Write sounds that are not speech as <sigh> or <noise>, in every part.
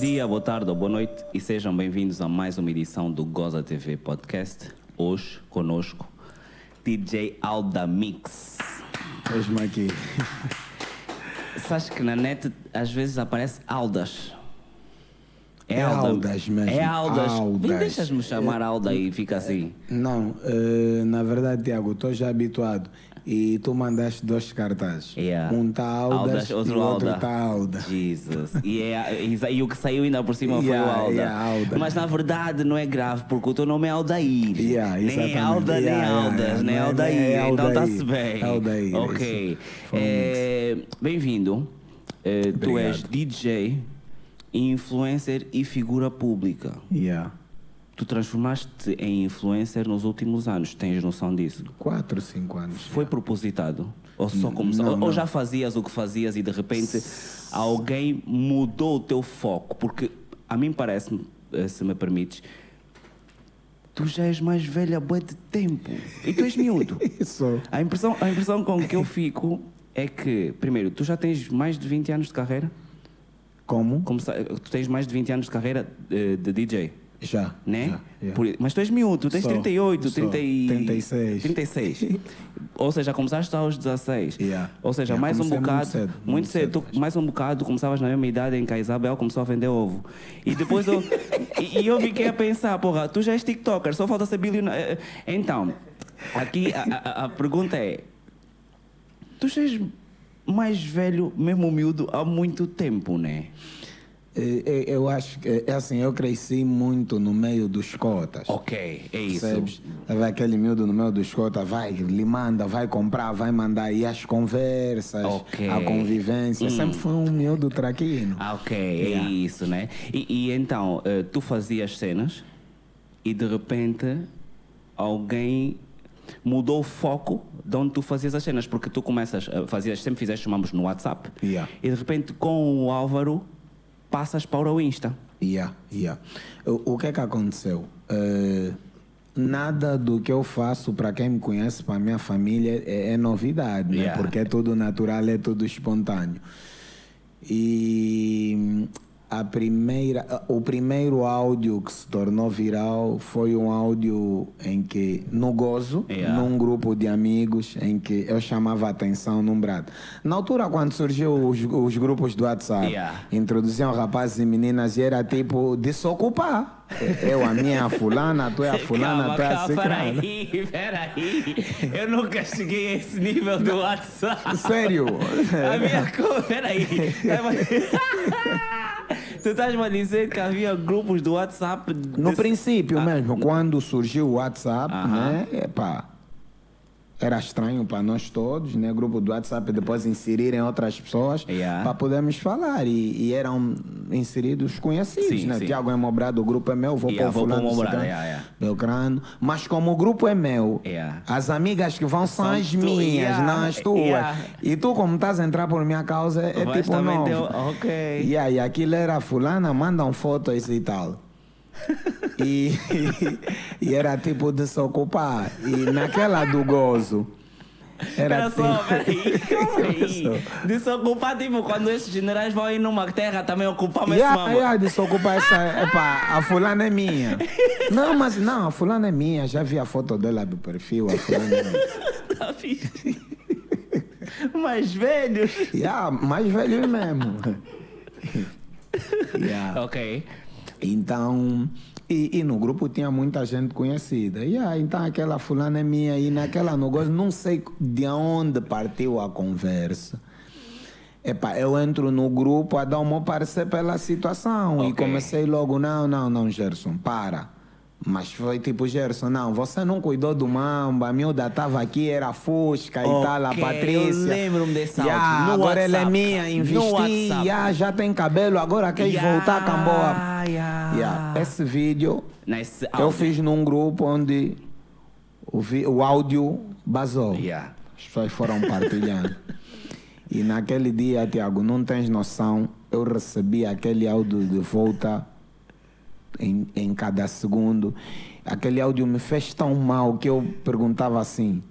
dia, boa tarde ou boa noite e sejam bem-vindos a mais uma edição do Goza TV Podcast. Hoje, conosco, DJ Alda Mix. Hoje-me aqui. Sabes que na net às vezes aparece Aldas. É Aldas mesmo. É Aldas. Aldas. Deixas-me chamar Alda e fica assim. Não, eh, na verdade, Tiago, estou já habituado. E tu mandaste dois cartazes. Yeah. Um está Aldas, e o outro Alda. está Alda. Jesus. E, é, e, e o que saiu ainda por cima foi o Yeah, Alda. yeah, Alda. Mas na verdade não é grave, porque o teu nome é Aldair. Yeah, nem. Alda, nem Yeah, yeah, Aldas, yeah. nem Não é- Aldair. é Então Aldair. está-se bem. Aldair, Ok. É, Bem-vindo. É, tu és. DJ, influencer e figura pública. Yeah. Tu transformaste em influencer nos últimos anos, tens noção disso? Quatro, cinco anos. Foi propositado? Ou só começou? não, ou não. já fazias o que fazias e de repente alguém mudou o teu foco? Porque a mim parece-me, eh, se me permites, tu já és mais velha há de tempo. E tu és miúdo. <laughs> Isso. A impressão, a impressão com que eu fico é que, primeiro, tu já tens mais de 20 anos de carreira? Como? Começa- tu tens mais de 20 anos de carreira eh, de DJ? Já. né? já, yeah. Por- mas tu és miúdo, tu tens Sou, 38, sou. 30 e... 36. 36. <laughs> Ou seja, começaste aos 16. Yeah. Ou seja, Yeah, mais um comecei muito bocado. cedo, muito muito cedo. cedo tu- mais um bocado, começavas na mesma idade em que a Isabel começou a vender ovo. E depois eu. <laughs> e, e eu fiquei a pensar, porra, tu já és TikToker, só falta ser bilionário. Então, aqui a, a- a pergunta é: tu já és mais velho, mesmo miúdo, há muito tempo, né? Eh, eh, Eu acho que, é assim, eu cresci muito no meio dos cotas. Ok, é isso. Percebes? Vai aquele miúdo no meio dos cotas, vai, lhe manda, vai comprar, vai mandar. E as conversas, Ok. a convivência. Sempre foi um miúdo traquino. Ah, ok, é Yeah. isso, né? E, e então, eh, tu fazias cenas e de repente alguém mudou o foco de onde tu fazias as cenas, porque tu começas, eh, fazias, sempre fizeste chamamos no WhatsApp Yeah. e de repente com o Álvaro passas para o Insta. Yeah, yeah. O, o que é que aconteceu? Eh, nada do que eu faço, para quem me conhece, para a minha família, é, é novidade, né? Yeah. porque é tudo natural, é tudo espontâneo. E a primeira, o primeiro áudio que se tornou viral foi um áudio em que, no gozo, Yeah. num grupo de amigos, em que eu chamava a atenção num brado. Na altura, quando surgiu os, os grupos do WhatsApp, Yeah. introduziam rapazes e meninas e era tipo desocupar. Eu, a minha, a fulana, tu é a fulana, calma, tu é a ciclana. peraí, peraí. Eu nunca cheguei a esse nível do WhatsApp. Sério? A minha peraí. <laughs> <laughs> tu estás-me a dizer que havia grupos do WhatsApp. No de- princípio Ah, mesmo, quando surgiu o WhatsApp, Aham. né? Epá, era estranho para nós todos, né? Grupo do WhatsApp, depois inserirem outras pessoas Yeah. para podermos falar. E, e eram inseridos conhecidos, Sim, né? sim. Tiago é Mobrado, o grupo é meu, vou Yeah, para o vou fulano, ciclano, yeah, yeah. Mas como o grupo é meu, Yeah. as amigas que vão são, São as minhas, yeah, não as tuas. yeah. E tu, como estás a entrar por minha causa, é Vais tipo novo. o- ok. E aí, aquilo era fulana, mandam fotos e tal. E, e era tipo desocupar. E naquela do gozo. Era só, tipo- peraí, <laughs> calma aí. Desocupar, tipo, quando esses generais vão ir numa terra também ocupar mesmo Yeah, mama. yeah, desocupar essa. Epá, a fulana é minha. Não, mas não, a fulana é minha. Já vi a foto dela do perfil. A fulana é minha. <laughs> Tá. Mais velhos. Yeah, mais velho mesmo. Yeah. <laughs> Ok. Então, e, e no grupo tinha muita gente conhecida. E aí, então aquela fulana é minha e naquela negócio, não sei de onde partiu a conversa. Epá, eu entro no grupo a dar o meu parecer pela situação. E Ok. comecei logo, não, não, não, Gerson, para. Mas foi tipo, Gerson, não, você não cuidou do mamba, a miúda estava aqui, era Fusca e Ok, tal, a eu Patrícia. lembro-me desse Yeah, áudio, no agora ela é WhatsApp. minha, investi, WhatsApp. yeah, já tem cabelo, agora quer Yeah, voltar a Camboa. yeah. Yeah, Esse vídeo Nesse eu áudio. fiz num grupo onde o, vi- o áudio basou. Yeah. As pessoas foram partilhando. <laughs> e naquele dia, Tiago, não tens noção, eu recebi aquele áudio de volta em, em cada segundo. Aquele áudio me fez tão mal que eu perguntava assim: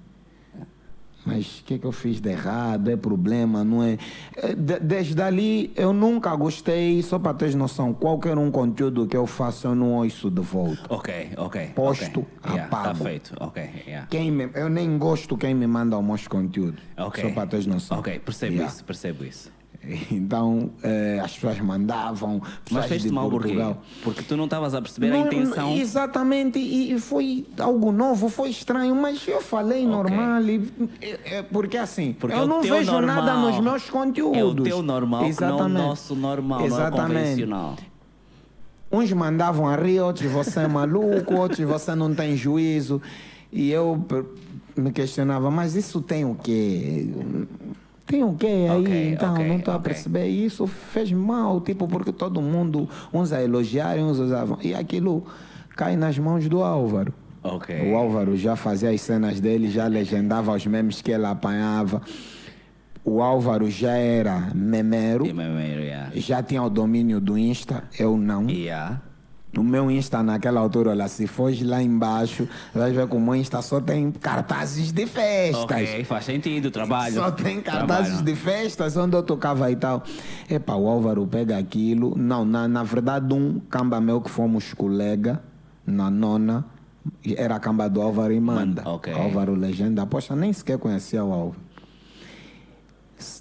mas o que, que eu fiz de errado? É problema, não é? É, de- Desde ali eu nunca gostei, só para teres noção, qualquer um conteúdo que eu faço eu não ouço de volta. Ok, ok. Posto, ok. Yeah, tá apago. feito, ok. Yeah. Quem me- eu nem gosto quem me manda o meus conteúdo. Ok. Só para teres noção. Ok, percebo Yeah. isso, percebo isso. Então eh, as pessoas mandavam. Mas pessoas fez-te de mal porquê? Porque tu não estavas a perceber a Não, intenção. Exatamente, e e foi algo novo, foi estranho, mas eu falei normal. e- é- é porque assim, Porque é eu o não vejo normal. nada nos meus conteúdos. É o teu normal, que não o Exatamente. nosso normal, não é o Exatamente. convencional. Uns mandavam a rir, outros você é maluco, <laughs> outros você não tem juízo. E eu me questionava, mas isso tem o quê? Tem o quê aí? Ok, então, ok, não estou a ok. perceber. E isso fez mal, tipo, porque todo mundo, uns a elogiarem, uns usavam. E aquilo cai nas mãos do Álvaro. O Álvaro já fazia as cenas dele, já legendava os memes que ele apanhava. O Álvaro já era memero, yeah, yeah. já tinha o domínio do Insta, eu não. Yeah. O meu Insta naquela altura, olha, se foge lá embaixo, vai ver que o meu Insta só tem cartazes de festas. Ok, faz sentido, trabalho. Só tem cartazes Trabalho. de festas onde eu tocava e tal. Epa, o Álvaro pega aquilo. Não, na, na verdade, um camba meu que fomos colega, na nona, era a camba do Álvaro e manda. Manda, ok. Álvaro Legenda. Poxa, nem sequer conhecia o Álvaro.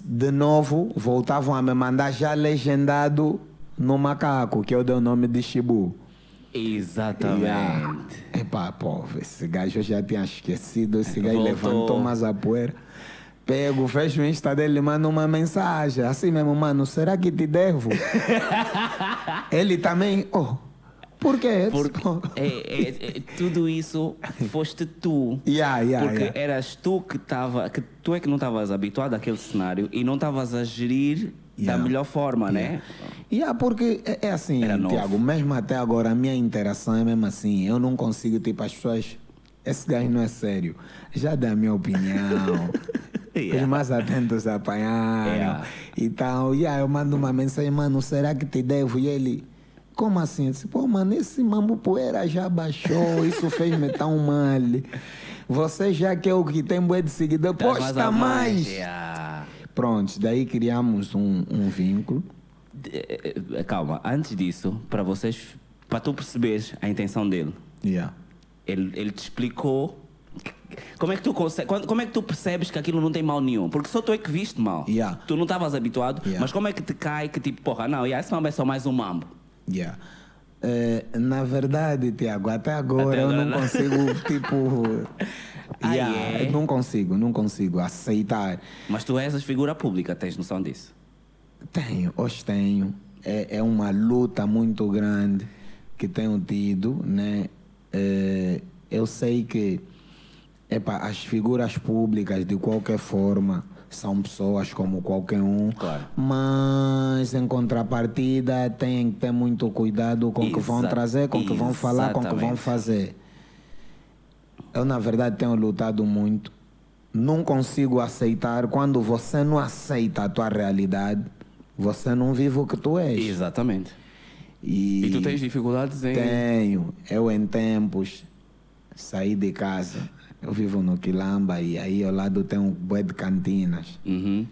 De novo, voltavam a me mandar já legendado no macaco, que eu dei o nome de Shibu. Exatamente. Yeah. Epá, pô, esse gajo eu já tinha esquecido. Esse gajo Voltou. levantou mais a poeira. Pego, fecho o Insta dele, manda uma mensagem. Assim mesmo, mano, será que te devo? <laughs> Ele também, oh, por quê? Porque <laughs> é, é- é- tudo isso foste tu. <laughs> Yeah, yeah, Porque yeah. eras tu que estava. Que tu é que não estavas habituado àquele cenário e não estavas a gerir Yeah. da melhor forma, né? Yeah, porque é, é assim. Tiago, mesmo até agora, a minha interação é mesmo assim. Eu não consigo, tipo, as pessoas. Esse gajo não é sério. Já dá a minha opinião. Yeah. <laughs> Os mais atentos apanharam. Yeah. Então, yeah, eu mando uma mensagem, mano, será que te devo? E ele, como assim? Eu disse, pô, mano, esse mambo poeira já baixou, isso fez-me tão mal. <laughs> Você já que é o que tem bué de seguidor, posta a mais. Yeah. Pronto, daí criamos um, um vínculo. Eh, eh, Calma, antes disso, para vocês, para tu perceberes a intenção dele, Yeah. ele, ele te explicou como é que tu consegue, como é que tu percebes que aquilo não tem mal nenhum? Porque só tu é que viste mal. Yeah. Tu não estavas habituado, Yeah. mas como é que te cai que tipo, porra, não, yeah, esse mambo é só mais um mambo. Yeah. Eh, na verdade, Tiago, até agora Até eu não não. consigo, <laughs> tipo. Ah, yeah, é? Não consigo, não consigo aceitar. Mas tu és figura pública, tens noção disso? Tenho, hoje tenho. É, é uma luta muito grande que tenho tido, né? Eh, eu sei que epa, as figuras públicas, de qualquer forma, são pessoas como qualquer um. Claro. Mas, em contrapartida, têm que ter muito cuidado com o que vão trazer, com o que vão falar, com o que vão fazer. Eu, na verdade, tenho lutado muito. Não consigo aceitar. Quando você não aceita a tua realidade, você não vive o que tu és. Exatamente. E, E tu tens dificuldades em. Tenho. Eu, em tempos, saí de casa. Eu vivo no Quilamba e aí ao lado tem um bué de cantinas. Uhum.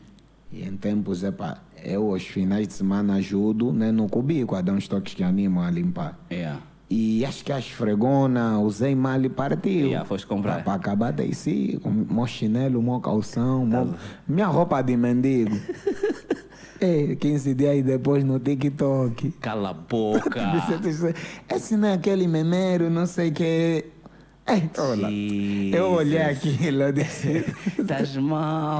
E em tempos, epa, eu aos finais de semana ajudo né, no cubico a dar uns toques que animam a limpar. Yeah. E acho que a esfregona usei mal e partiu. Yeah, foste comprar. Para acabar daí, sim, meu chinelo, meu calção, meu- minha roupa de mendigo. <laughs> é, 15 dias depois no TikTok. Cala a boca. <laughs> Esse não é aquele memeiro, não sei o que. É, olha, eu olhei aquilo, eu <laughs> disse. Estás mal.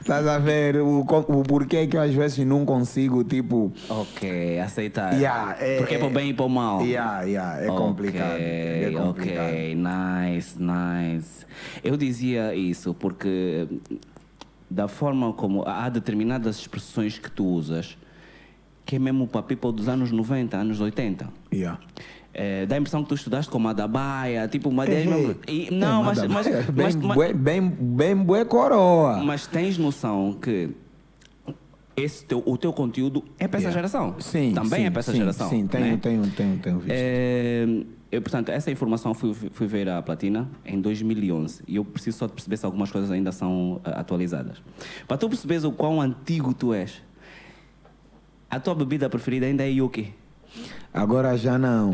Estás a, a ver o, o porquê que eu às vezes não consigo, tipo. Ok, aceitar. Yeah, é- Porque é para o bem e para o mal. Yeah, yeah, é Ok, complicado. É complicado. Ok, nice, nice. Eu dizia isso porque da forma como há determinadas expressões que tu usas que é mesmo para people dos anos 90, anos 80. Yeah. É, dá a impressão que tu estudaste com Madabaia, tipo uma mesmo. E, não, é, mas, mas, bem, mas- bué, bem, bem bué coroa. mas tens noção que esse teu, o teu conteúdo é para essa Yeah. geração. Sim. Também sim, é para essa sim, geração. Sim, tenho, né? tenho, tenho, tenho visto. É, Eu, portanto, essa informação fui, fui ver a Platina em 2011 e eu preciso só de perceber se algumas coisas ainda são uh, atualizadas. Para tu perceberes o quão antigo tu és, a tua bebida preferida ainda é Yuki. <laughs> Agora já não.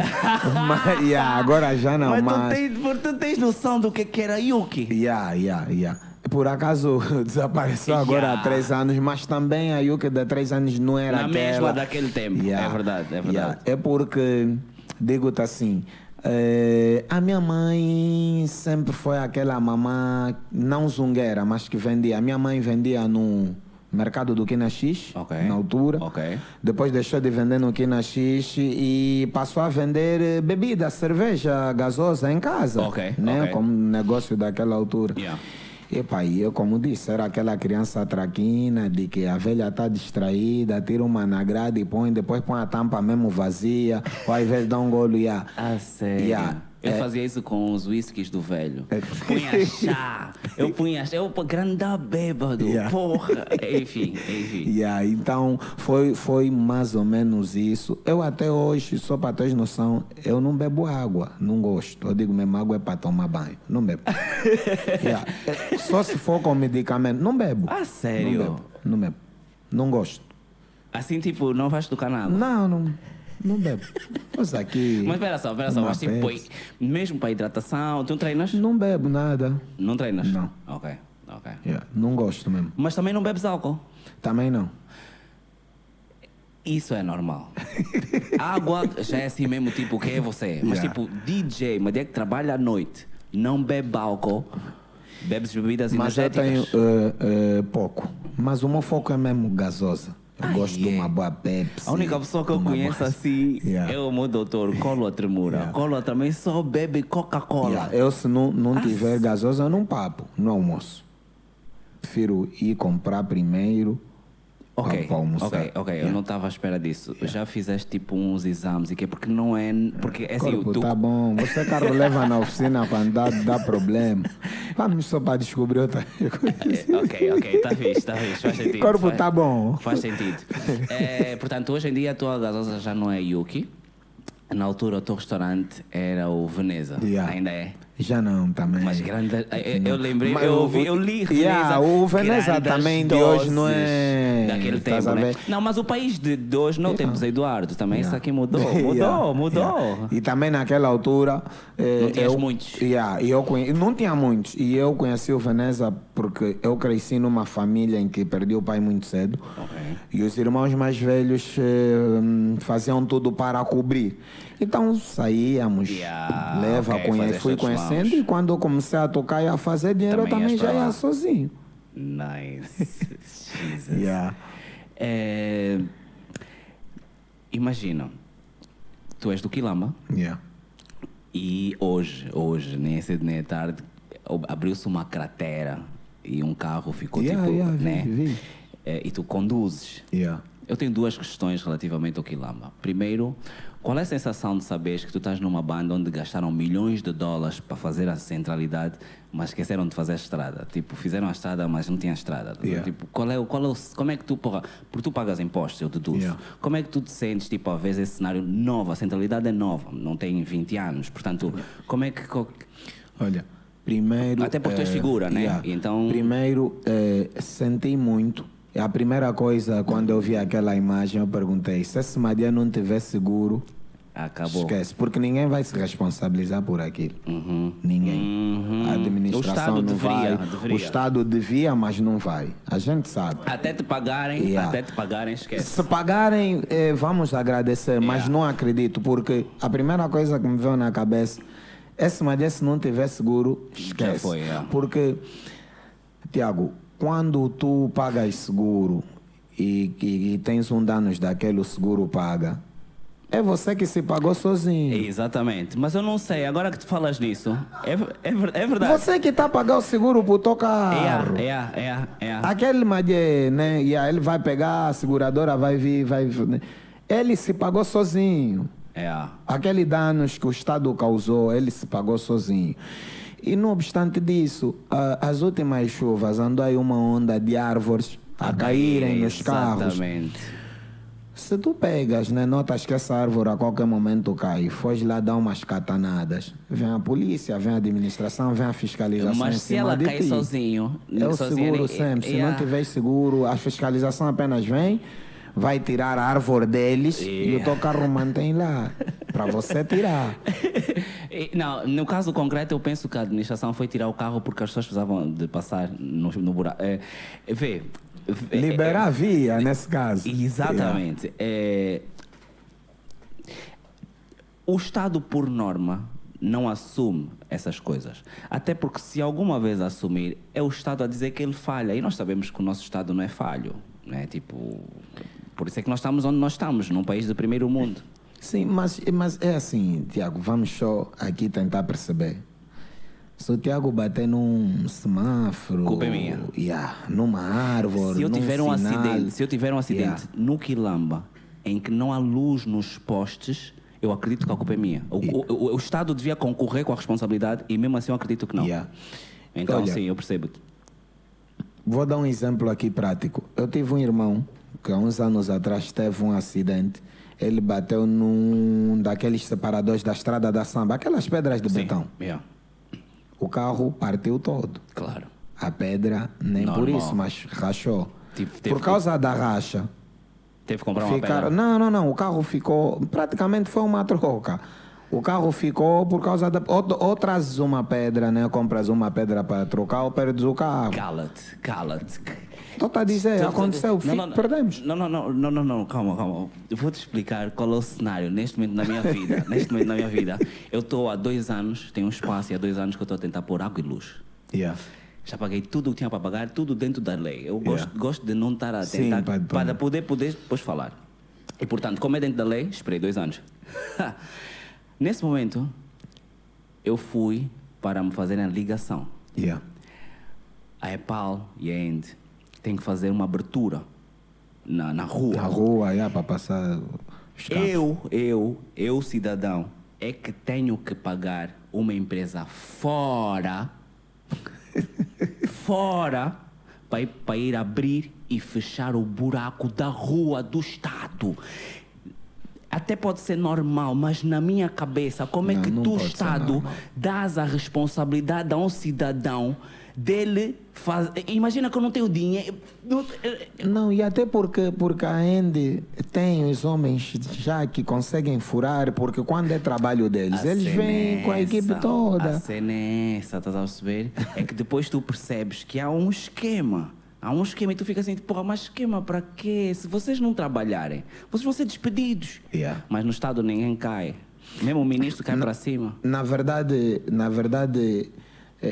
mas, yeah, agora já não. Mas, Mas, Tu, tens, tu tens noção do que, que era Yuki? Yeah, yeah, yeah. Por acaso <laughs> desapareceu <laughs> agora Yeah. há três anos, mas também a Yuki de três anos não era Na aquela. mesma daquele tempo. É verdade, é verdade. Yeah. É porque, digo-te assim, eh, a minha mãe sempre foi aquela mamã, não zungueira, mas que vendia. A minha mãe vendia no mercado do Quina X, Ok. na altura. Ok. Depois deixou de vender no Quina X e passou a vender eh, bebida, cerveja gasosa em casa. Ok, Né? Como negócio daquela altura. Yeah. Epa, e eu, como disse, era aquela criança traquina de que a velha está distraída, tira uma na grade e põe, depois põe a tampa mesmo vazia, ou ao invés dá um golo e yeah. Ah? Yeah. Eu É. fazia isso com os whiskies do velho. É. Punha chá. Eu punha chá. Eu grande bêbado. Yeah. Porra. <laughs> Enfim, enfim. Yeah, então foi, foi mais ou menos isso. Eu até hoje, só para teres noção, eu não bebo água, não gosto. Eu digo mesmo, água é para tomar banho, não bebo. <laughs> Yeah. É, Só se for com medicamento, não bebo. Ah, Não sério? bebo, não bebo. Não gosto. Assim, tipo, não vais tocar nada. Não, não, não bebo. Pois aqui. Mas espera só, espera só. Mas tipo, Pepsi. mesmo para hidratação, tu treinas? Não bebo nada. Não treinas? Não. Ok, ok. Yeah, Não gosto mesmo. Mas também não bebes álcool? Também não. Isso é normal. <laughs> Água já é assim mesmo, tipo, quem é você? Mas Yeah. tipo, DJ, mas é que trabalha à noite, não bebe álcool, bebes bebidas Mas eu tenho energéticas. eh, eh, pouco. Mas o meu foco é mesmo gasosa. Eu gosto de yeah. uma boa Pepsi. A única pessoa que eu conheço assim Yeah. é o meu doutor Colo Tremura. Yeah. Colo também só bebe Coca-Cola. Eu, se não, não tiver gasosa, eu não papo no almoço. Prefiro ir comprar primeiro Ok, para almoçar. ok, ok. Eu Yeah. não estava à espera disso. Já fizeste tipo uns exames e que porque não é. Porque é assim, Corpo, tu, tá bom. Você carro <laughs> leva na oficina quando dá, dá problema. Vamos só para descobrir outra <laughs> coisa. É, ok, ok, está fixe, está fixe, faz sentido. Corpo faz, tá bom. Faz sentido. É, portanto, hoje em dia a tua gasosa já não é Yuki. Na altura o teu restaurante era o Veneza. Yeah. Ainda é. Já não, também. Mas grande. Eu, eu lembrei, Mas eu, ouvi, eu li Yeah, o Veneza também de hoje não é- Daquele tempo, né? Não, mas o país de, de hoje não temos Eduardo. Também isso Yeah. aqui mudou. <laughs> Mudou, Yeah, mudou. yeah. E também naquela altura. eh, Não tinhas eu, muitos. Yeah, eu conhe... Não tinha muitos. E eu conheci o Veneza porque eu cresci numa família em que perdi o pai muito cedo. Ok. E os irmãos mais velhos eh, hum, faziam tudo para cobrir. Então saíamos, Yeah, leva, ok, conhe... fazer fui conhecendo. lounge. E quando eu comecei a tocar e a fazer dinheiro, Também eu também já ia sozinho. Nice. <laughs> Jesus. Yeah. É, imagina, tu és do Quilamba Yeah. e hoje, hoje, nem é cedo nem é tarde, abriu-se uma cratera e um carro ficou Yeah, tipo, yeah, vi, né? vi. É, e tu conduzes. Yeah. Eu tenho duas questões relativamente ao Quilamba. Primeiro, qual é a sensação de saberes que tu estás numa banda onde gastaram milhões de dólares para fazer a centralidade, mas esqueceram de fazer a estrada? Tipo, fizeram a estrada, mas não tinha estrada. Yeah. Tipo, qual é, qual é o, como é que tu, porra, porque tu pagas impostos, eu deduzo. Yeah. Como é que tu te sentes, tipo, a vezes esse cenário novo, a centralidade é nova, não tem 20 anos, portanto, como é que... Olha, primeiro. Até porque tu és figura, né? Então- Primeiro, eh, senti muito. E A primeira coisa, quando eu vi aquela imagem, eu perguntei: se esse Madia não tiver seguro, Acabou. esquece. Porque ninguém vai se responsabilizar por aquilo. Uhum. Ninguém. Uhum. A administração O não deveria, vai. deveria. O Estado devia, mas não vai. A gente sabe. Até te pagarem, Yeah. até te pagarem, esquece. Se pagarem, eh, vamos agradecer, mas Yeah. não acredito, porque a primeira coisa que me veio na cabeça, Madia, se não tiver seguro, esquece. foi, yeah. Porque, Tiago, quando tu pagas seguro e, e- e tens um danos daquele, o seguro paga, é você que se pagou sozinho. Exatamente. Mas eu não sei, agora que tu falas nisso, é, é, ver- é verdade. Você que está a pagar o seguro por teu carro. É, é, é, é. Aquele Madie, né? E aí ele vai pegar, a seguradora vai vir, vai. né? Ele se pagou sozinho. É. Aqueles danos que o Estado causou, ele se pagou sozinho. E não obstante disso, a- as últimas chuvas andou aí uma onda de árvores a caírem nos carros. Exatamente. Se tu pegas, né, notas que essa árvore a qualquer momento cai, foge lá dar umas catanadas, vem a polícia, vem a administração, vem a fiscalização Mas se ela cair ti. sozinho, É o sozinha, seguro é- sempre. Se é não tiver seguro, a fiscalização apenas vem, vai tirar a árvore deles e o teu carro mantém lá. Para você tirar. <laughs> Não, no caso concreto, eu penso que a administração foi tirar o carro porque as pessoas precisavam de passar no, no buraco. É, vê. Vê- Liberar a via, nesse caso. Exatamente. É, o Estado, por norma, não assume essas coisas. Até porque, se alguma vez assumir, é o Estado a dizer que ele falha. E nós sabemos que o nosso Estado não é falho. Né? Tipo, por isso é que nós estamos onde nós estamos, num país do primeiro mundo. Sim, mas, mas é assim, Tiago, vamos só aqui tentar perceber. Se o Tiago bater num semáforo, Culpa é minha. yeah, numa árvore, Se eu num tiver um sinal, acidente, se eu tiver um acidente Yeah. no Quilamba em que não há luz nos postes, eu acredito que a culpa é minha. O, o- o- o Estado devia concorrer com a responsabilidade e mesmo assim eu acredito que não. Yeah. Então Olha, sim, eu percebo. Vou dar um exemplo aqui prático. Eu tive um irmão que há uns anos atrás teve um acidente. Ele bateu num daqueles separadores da estrada da samba, aquelas pedras de Sim. betão. Yeah, O carro partiu todo. claro. A pedra, nem por Normal. isso, mas rachou. Teve Por causa da racha, Teve que comprar uma pedra. não, não, não. O carro ficou. Praticamente foi uma troca. O carro ficou por causa da. Ou, ou trazes uma pedra, né? Compras uma pedra para trocar ou perdes o carro. Cala-te, cala-te. Estou a dizer, Tu- aconteceu, não, não, não. perdemos. Não, não, não, não, não, não, calma, calma. Eu vou te explicar qual é o cenário neste momento na minha vida. <laughs> neste momento na minha vida. Eu estou há dois anos, tenho um espaço e há dois anos que eu estou a tentar pôr água e luz. Yeah. Já paguei tudo o que tinha para pagar, tudo dentro da lei. Eu gosto, Yeah. gosto de não estar a Sim, tentar para- para, para- poder, poder depois falar. E portanto, como é dentro da lei, esperei dois anos. <laughs> Nesse momento, eu fui para me fazerem a ligação. Yeah. A EPAL e a END têm que fazer uma abertura na, na rua. Na rua, yeah, para passar. Eu, eu, eu, cidadão, é que tenho que pagar uma empresa fora, <laughs> fora, para ir, ir abrir e fechar o buraco da rua do Estado. Até pode ser normal, mas na minha cabeça, como é Não, que não tu, Estado, dás a responsabilidade a um cidadão dele faz... Imagina que eu não tenho dinheiro. não- e até porque, porque a Andy tem os homens já que conseguem furar, porque quando é trabalho deles, A eles vêm com a equipe essa, A toda. cena é essa, estás a perceber? É que depois tu percebes que há um esquema. Há um esquema e tu fica assim, porra, mas esquema para quê? Se vocês não trabalharem, vocês vão ser despedidos. Yeah. Mas no Estado ninguém cai. Mesmo o ministro cai para cima. Na verdade, na verdade,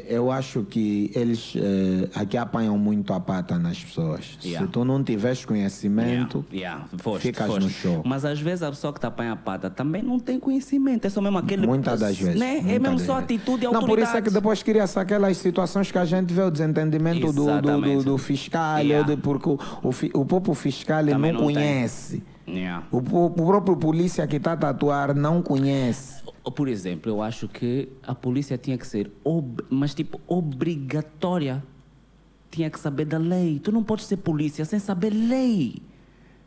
eu acho que eles eh, aqui apanham muito a pata nas pessoas. Yeah. Se tu não tiveres conhecimento, Yeah, yeah, foste, ficas foste. no show. Mas às vezes a pessoa que está apanha a pata também não tem conhecimento. É só mesmo aquele. Muitas das vezes. Né? É muitas mesmo só vezes. atitude e Não, por autoridade. isso é que depois cria-se aquelas situações que a gente vê o desentendimento do, do, do, do fiscal, de, porque o, o, o próprio fiscal não, não tem. Yeah. O, o próprio polícia que está a tatuar não conhece. Por exemplo, eu acho que a polícia tinha que ser, mas tipo, obrigatória. Tinha que saber da lei. Tu não podes ser polícia sem saber lei.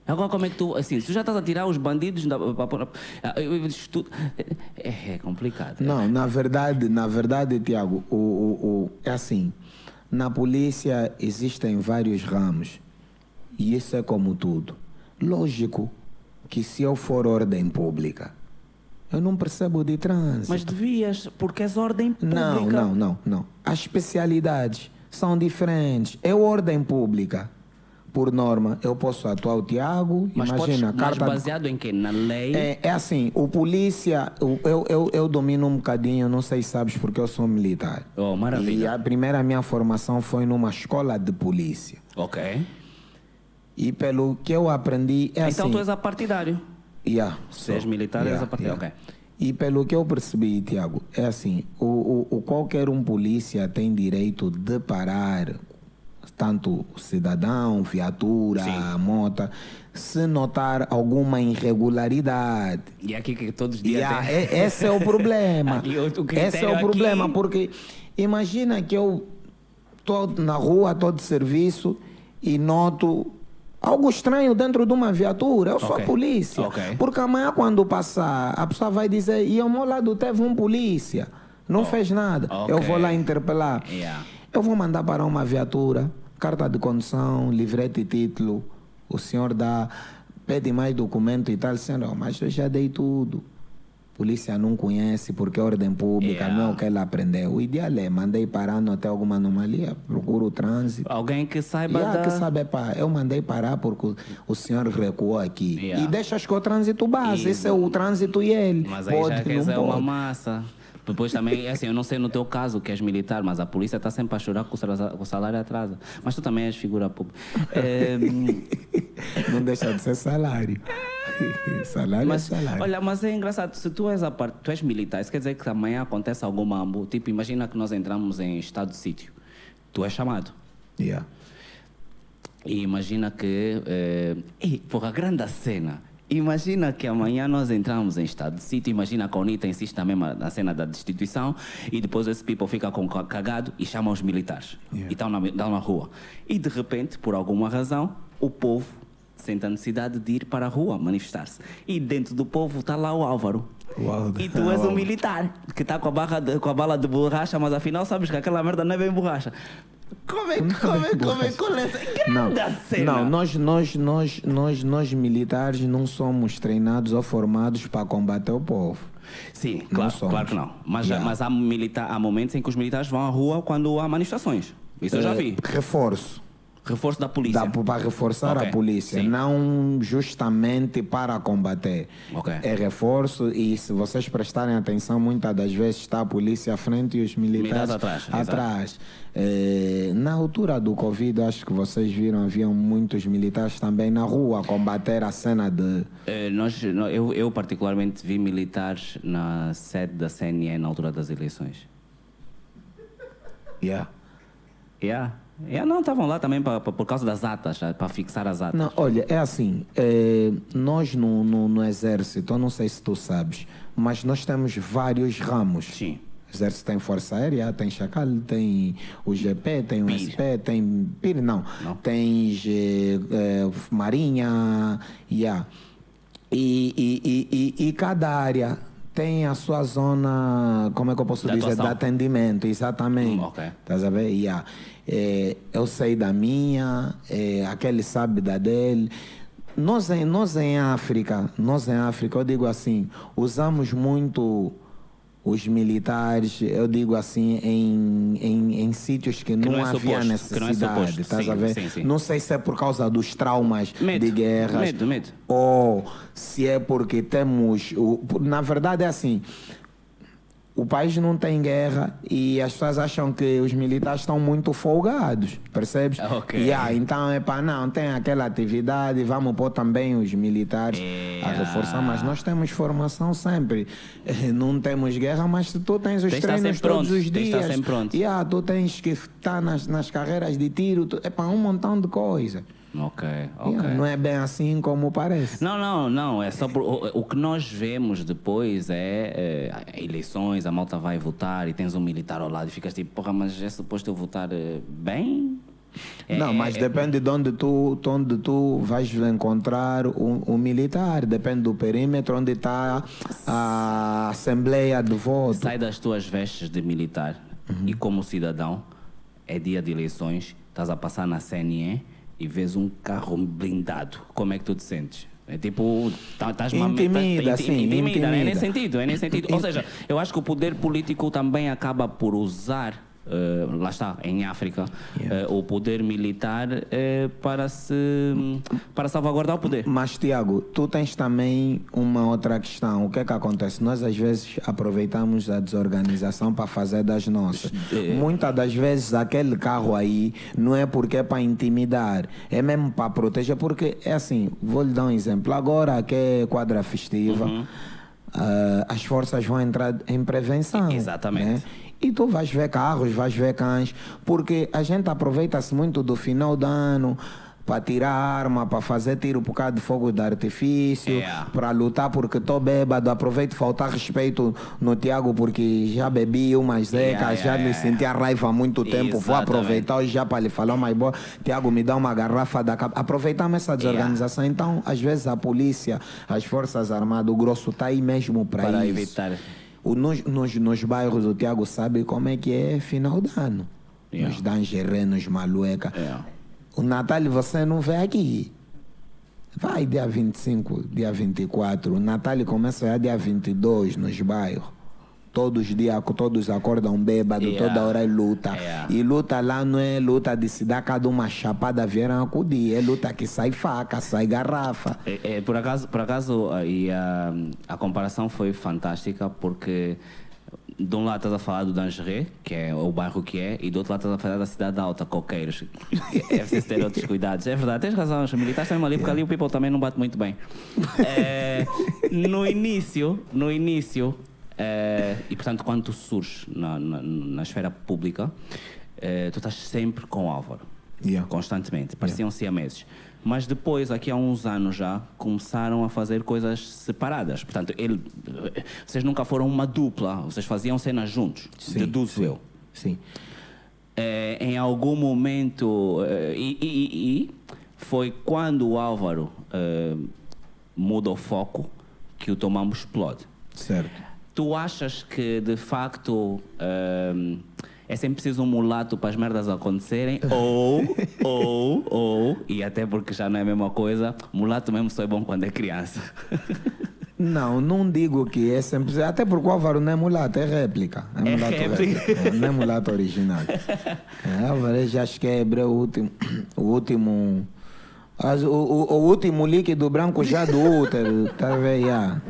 Agora, como é que tu, assim, tu já estás a tirar os bandidos da, ah, tudo- é, é complicado. Não, na verdade, na verdade, Tiago, o, o, o, é assim. Na polícia existem vários ramos. E isso é como tudo. Lógico que se eu for ordem pública, eu não percebo de trânsito. Mas devias, porque és ordem pública. Não, não, não, não. As especialidades são diferentes. É ordem pública. Por norma, eu posso atuar o Tiago, Mas, imagina, podes, mas carta de baseado em quê? Na lei? é, é assim, o polícia, eu, eu, eu domino um bocadinho, não sei se sabes, porque eu sou militar. Oh, maravilha. E a primeira minha formação foi numa escola de polícia. Ok. E pelo que eu aprendi, é então assim... tu és apartidário. Yeah, Se és militar, és apartidário. Ok. E pelo que eu percebi, Tiago, é assim, o, o, o qualquer um polícia tem direito de parar tanto cidadão, viatura, Sim. moto, se notar alguma irregularidade. E aqui que todos os dias Yeah, e- esse é o <laughs> problema. Aqui, o- esse é o problema, aqui- porque imagina que eu estou na rua, estou de serviço e noto algo estranho dentro de uma viatura. Eu sou Ok. a polícia. Ok. Porque amanhã, quando passar, a pessoa vai dizer: e ao meu lado teve um polícia, não fez nada. Eu ok. vou lá interpelar. Yeah. Eu vou mandar para uma viatura, carta de condução, livrete e título. O senhor dá, pede mais documento e tal. Senhor, mas eu já dei tudo. Polícia não conhece porque é ordem pública, Yeah. não é o que ela aprendeu. O ideal é, mandei parar, não tem alguma anomalia, procuro o trânsito. Alguém que saiba Yeah, da... que sabe, pá, eu mandei parar porque o- senhor recuou aqui. Yeah. E deixas que o trânsito base. E- Esse é o trânsito e ele. Mas aí pode, já quer dizer uma pode. massa. Depois também, é assim, eu não sei no teu caso que és militar, mas a polícia está sempre a chorar que o salário, o salário atrasa. Mas tu também és figura pública. É, <laughs> Não deixa de ser salário. <laughs> salário mas, é salário. olha, mas é engraçado, se tu és, a parte, tu és militar, isso quer dizer que amanhã acontece alguma ambu. Tipo, imagina que nós entramos em estado de sítio. Tu és chamado. Yeah. E imagina que. Eh, ei, porra, grande cena. Imagina que amanhã nós entramos em estado de sítio. Imagina que a UNITA insiste também na cena da destituição e depois esse people fica com ca- cagado e chama os militares. Yeah. E estão na, estão na rua. E de repente, por alguma razão, o povo sente a necessidade de ir para a rua manifestar-se. E dentro do povo está lá o Álvaro. O Álvaro. E tu és um <laughs> militar que está com, a barra de- com a bala de borracha, mas afinal sabes que aquela merda não é bem borracha. Como é, como é, como é, como é, Não, cena. não nós, nós, nós, nós, nós militares não somos treinados ou formados para combater o povo. Sim, Não claro, somos. claro que não. Mas, Yeah. mas há, milita há momentos em que os militares vão à rua quando há manifestações. Isso eu já Eh, vi. Reforço. Reforço da polícia. Dá para reforçar Ok, a polícia, sim. não justamente para combater. Ok. É reforço e se vocês prestarem atenção, muitas das vezes está a polícia à frente e os militares atrás, atrás. Eh, na altura do Covid, acho que vocês viram, haviam muitos militares também na rua a combater a cena de. Eh, nós, eu, eu particularmente vi militares na sede da CNE na altura das eleições. Yeah. Yeah. Yeah, não, estavam lá também pra, pra- por causa das atas, para fixar as atas. Não, olha, é assim, eh, nós no, no, no Exército, eu não sei se tu sabes, mas nós temos vários ramos. Sim. O Exército tem Força Aérea, tem Chacal, tem o GP, tem o PIR. SP, tem PIR, não. Não. Eh, eh, Marinha, yeah. e, e, e, e, e cada área tem a sua zona, como é que eu posso De dizer, de atuação. atendimento, exatamente. Hum, ok. Estás a ver? Yeah. Eh, eu sei da minha, eh, aquele sabe da dele. Nós em, nós em África, nós em África, eu digo assim, usamos muito os militares, eu digo assim, em, em, em sítios que, não, não é havia suposto, que não é necessidade. Sim, a ver? sim, sim. Não sei se é por causa dos traumas Medo, de guerras. medo, medo. Ou se é porque temos. Na verdade é assim. O país não tem guerra e as pessoas acham que os militares estão muito folgados, percebes? Ok. E, ah, então é para não, tem aquela atividade, vamos pôr também os militares a É. reforçar, mas nós temos formação sempre. <laughs> Não temos guerra, mas tu tens os estar treinos todos pronto, os dias. sempre pronto. E, ah, tu tens que estar nas, nas carreiras de tiro, é para um montão de coisa. Ok, ok. Yeah, Não é bem assim como parece. Não, não, não. É só por, o, o que nós vemos depois é, é, eleições, a malta vai votar e tens um militar ao lado e ficas tipo, porra, mas é suposto eu votar eh, bem? É- não, mas é- depende de onde tu, de onde tu vais encontrar um, um militar, depende do perímetro onde está a assembleia de voto. Sai das tuas vestes de militar Uhum. e como cidadão, é dia de eleições, estás a passar na CNE e vês um carro blindado. Como é que tu te sentes? É tipo, tá- estás Intimida, sim, intimida, né? É nesse intimida. sentido, é nesse sentido. Ou seja, eu acho que o poder político também acaba por usar, eh, lá está, em África, eh, o poder militar eh, para se para salvaguardar o poder. Mas, Tiago, tu tens também uma outra questão. O que é que acontece? Nós, às vezes, aproveitamos a desorganização para fazer das nossas. É. Muitas das vezes, aquele carro aí não é porque é para intimidar, é mesmo para proteger. Porque, é assim, vou lhe dar um exemplo. Agora, que é quadra festiva, Uhum. as forças vão entrar em prevenção. Exatamente. né? E tu vais ver carros, vais ver cães, porque a gente aproveita-se muito do final do ano para tirar arma, para fazer tiro por causa de fogo de artifício, Yeah. para lutar porque estou bêbado. Aproveito faltar respeito no Tiago porque já bebi umas Yeah, decas, já yeah, lhe yeah. senti a raiva há muito tempo. Vou Exatamente. aproveitar hoje já para lhe falar mais boa. Tiago, me dá uma garrafa da cap- Aproveitamos essa desorganização. Então, às vezes, a polícia, as forças armadas, o grosso está aí mesmo para Para isso. evitar. O, nos, nos, nos bairros, o Tiago sabe como é que é final de ano. Yeah. Nos Dangeré, nos Malueca. Yeah. O Natal você não vê aqui. Vai dia 25, dia 24. O Natal começa já dia 22 nos bairros. Todos os dias, todos acordam bêbado, Yeah. toda hora é luta. Yeah. E luta lá não é luta de se dar cada uma chapada vieram acudir. É luta que sai faca, sai garrafa. É, é, por acaso, por acaso ah, e a, a comparação foi fantástica porque de um lado estás a falar do Dangeré, que é o bairro que é, e do outro lado estás a falar da cidade alta, Coqueiros. <laughs> É preciso ter outros cuidados. É verdade, tens razão, os militares estão ali, porque ali o people também não bate muito bem. É, no início, no início, é, e portanto quando tu surges na, na, na esfera pública, é, tu estás sempre com o Álvaro Yeah. constantemente, pareciam siameses. Mas depois, aqui há uns anos já, começaram a fazer coisas separadas. Portanto, ele, vocês nunca foram uma dupla, vocês faziam cenas juntos, deduzo sim, eu. Sim. É, em algum momento, eh, e, e- e- foi quando o Álvaro eh, muda o foco que o Tomambo explode. Certo. Tu achas que de facto ehm, é sempre preciso um mulato para as merdas acontecerem? <laughs> ou, ou, ou, e até porque já não é a mesma coisa, mulato mesmo só é bom quando é criança. <laughs> Não, não digo que é sempre. Até porque o Álvaro não é mulato, é réplica. É É mulato réplica. réplica. É, não é mulato original. <laughs> É, Álvaro, já acho que é o último. O último. as- o, o, o último líquido branco já do útero, tá a ver? já.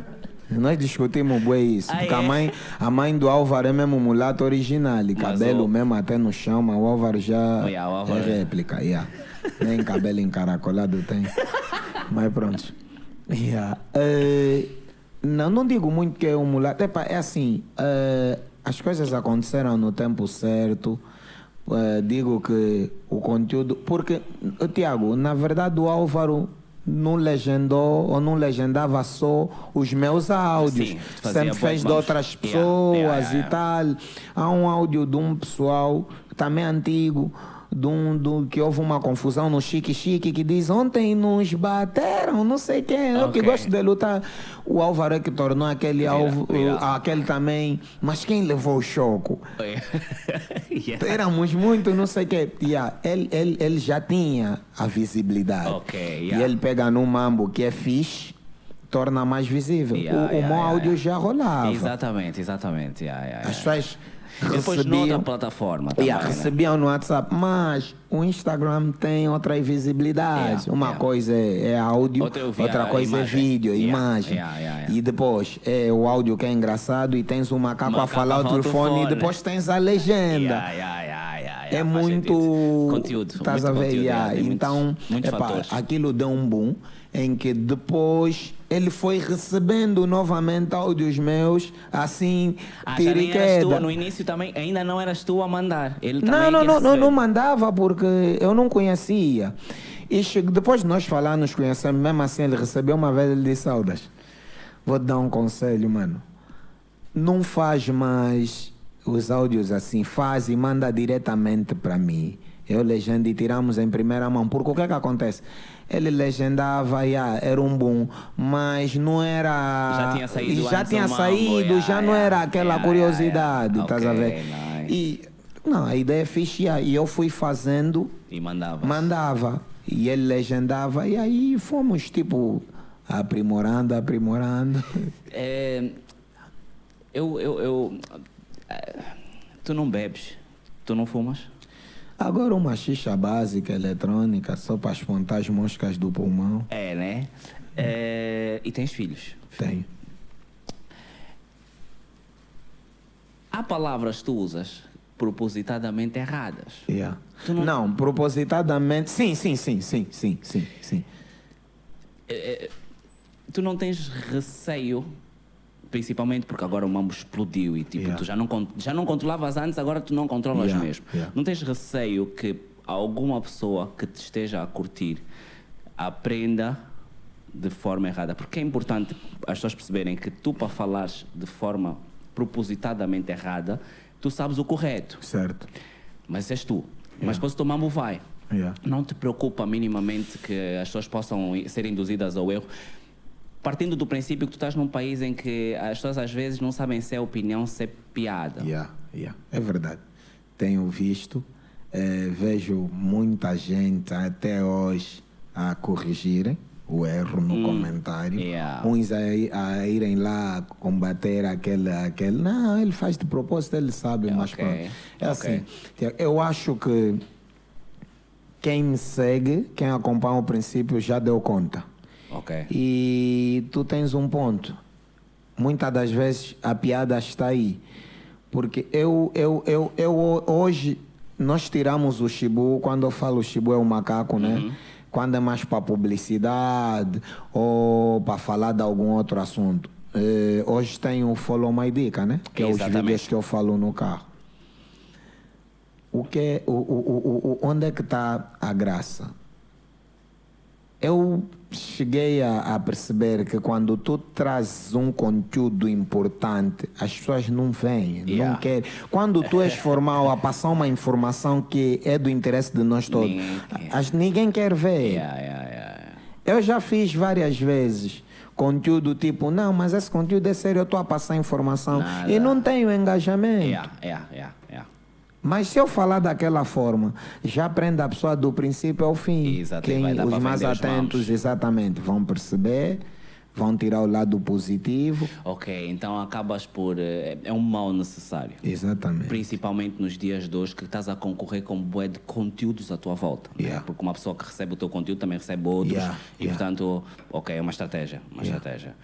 Nós discutimos bem isso. Ah, porque a, é? mãe, a mãe do Álvaro é mesmo mulato original. E cabelo o- mesmo até no chão, mas o Álvaro já Oh, yeah, o Álvaro é é- réplica. Yeah. Nem cabelo encaracolado tem. Mas pronto. Yeah. Eh, não, não digo muito que é um mulato. Epa, é assim, eh, as coisas aconteceram no tempo certo. Eh, digo que o conteúdo. Porque, Tiago, na verdade o Álvaro não legendou ou não legendava só os meus áudios. Sim, Sempre fez de outras pessoas yeah, yeah, e yeah. tal. Há um áudio de um pessoal também antigo. Um, do, que houve uma confusão no Chique Chique que diz ontem nos bateram, não sei quem. Eu que gosto de lutar. O Álvaro é que tornou aquele Vira- alvo, vira. aquele também. Mas quem levou o choco? <laughs> Yeah. Éramos muito, não sei quê. Yeah, ele, ele, ele já tinha a visibilidade. Ok, E yeah. ele pega num mambo que é fixe, torna mais visível. Yeah, o o yeah, áudio yeah. já rolava. Exatamente, exatamente. As pessoas E depois recebiam, noutra plataforma também, Yeah, né? recebiam no WhatsApp, mas o Instagram tem outras visibilidades. Yeah, uma yeah. coisa é, é áudio, Outra outra coisa imagem. é vídeo, imagem. E depois é o áudio que é engraçado e tens o macaco, a Macaco falar a ao falar ao telefone e depois tens a legenda. É muito conteúdo. Estás muito a ver? Então, muitos epá, fatores. aquilo deu um boom em que depois ele foi recebendo novamente áudios meus, assim, Ah, tira e tu, queda. no início também, ainda não eras tu a mandar. Ele Não, também não, não, não, não mandava porque eu não conhecia. E depois de nós falar, nos conhecemos, mesmo assim ele recebeu uma vez, ele disse, Saudas, vou te dar um conselho, mano. Não faz mais os áudios assim, faz e manda diretamente para mim. Eu legendo e tiramos em primeira mão. Porque o que é que acontece? Ele legendava, yeah, era um boom, mas não era. Já tinha saído Já tinha mambo, saído, yeah, já não era aquela curiosidade, yeah, yeah. estás a ver? Nice. E não, a ideia é fixe e eu fui fazendo, E mandava. mandava e ele legendava e aí fomos tipo aprimorando, aprimorando. <laughs> É, eu, eu, eu, é, tu não bebes, tu não fumas? Agora uma xixa básica eletrônica só para espantar as moscas do pulmão. É, né? É, e tens filhos. Tem. Há palavras que tu usas propositadamente erradas. Yeah. Não- não... propositadamente. Sim, sim, sim, sim, sim, sim, sim. Tu não tens receio, principalmente porque agora o mambo explodiu e tipo, Yeah. tu já não, já não controlavas antes, agora tu não controlas Yeah, mesmo. yeah. Não tens receio que alguma pessoa que te esteja a curtir aprenda de forma errada. Porque é importante as pessoas perceberem que tu, para falares de forma propositadamente errada, tu sabes o correto. Certo. Mas és tu. Mas depois o teu mambo vai. Yeah. Não te preocupa minimamente que as pessoas possam ser induzidas ao erro. Partindo do princípio que tu estás num país em que as pessoas às vezes não sabem se é opinião, se é piada. Yeah, yeah. É verdade. Tenho visto, eh, vejo muita gente até hoje a corrigirem o erro no comentário. yeah. Uns a, a irem lá combater aquele, aquele. Não, ele faz de propósito, ele sabe, mas ok, pronto. É ok. assim. Eu acho que quem me segue, quem acompanha o princípio, já deu conta. Ok. E tu tens um ponto. Muitas das vezes a piada está aí. Porque eu, eu, eu, eu hoje, nós tiramos o chibu, quando eu falo chibu é o macaco, né? Quando é mais para publicidade ou para falar de algum outro assunto. Eh, hoje tem o Follow My Dica, né? Que é os Exatamente. vídeos que eu falo no carro. O que é, o, o, o, o, onde é que está a graça? Eu cheguei a, a perceber que quando tu trazes um conteúdo importante, as pessoas não vêm, Yeah. não querem. Quando tu és formal a passar uma informação que é do interesse de nós todos, Ninguém quer. as- ninguém quer ver. Yeah, yeah. Eu já fiz várias vezes conteúdo tipo, não, mas esse conteúdo é sério, eu estou a passar informação Nada. e não tenho engajamento. Yeah, yeah, yeah. Mas se eu falar daquela forma, já prende a pessoa do princípio ao fim. Exato, e Quem, os mais os atentos, mamos. exatamente, vão perceber, vão tirar o lado positivo. Ok, então acabas por. eh, É um mal necessário. Exatamente. Principalmente nos dias de hoje que estás a concorrer com bué de conteúdos à tua volta. né? Yeah. Porque uma pessoa que recebe o teu conteúdo também recebe outros. Yeah, E yeah. portanto, ok, é uma estratégia. Uma estratégia.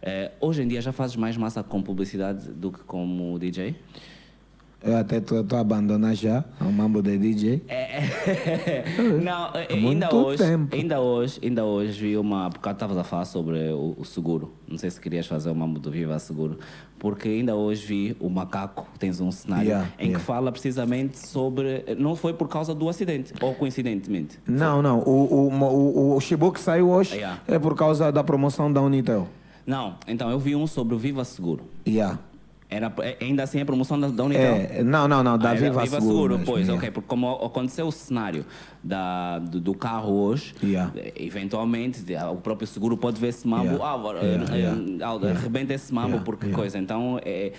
Eh, hoje em dia já fazes mais massa com publicidade do que como DJ? Eu até estou a abandonar já o mambo de DJ. <laughs> Não, eh, Há ainda hoje, tempo. ainda hoje, ainda hoje vi uma. Porque estavas a falar sobre o, o seguro. Não sei se querias fazer o mambo do Viva Seguro. Porque ainda hoje vi o macaco, tens um cenário Yeah, em que yeah. fala precisamente sobre. Não foi por causa do acidente, ou coincidentemente. Não, não. O, o, o, o Chibu que saiu hoje Yeah. é por causa da promoção da Unitel. Não, então eu vi um sobre o Viva Seguro. Yeah. Era, é- ainda assim a promoção da, da Unitel. É, não, não, não, da Ah, era Viva, Seguro. mesmo, pois, yeah. ok, porque como aconteceu o cenário da, do, do carro hoje, Yeah. eh, eventualmente de- o próprio seguro pode ver esse mambo, Yeah. ah, Yeah, eh, ah, arrebenta esse mambo, porque coisa. Então, eh,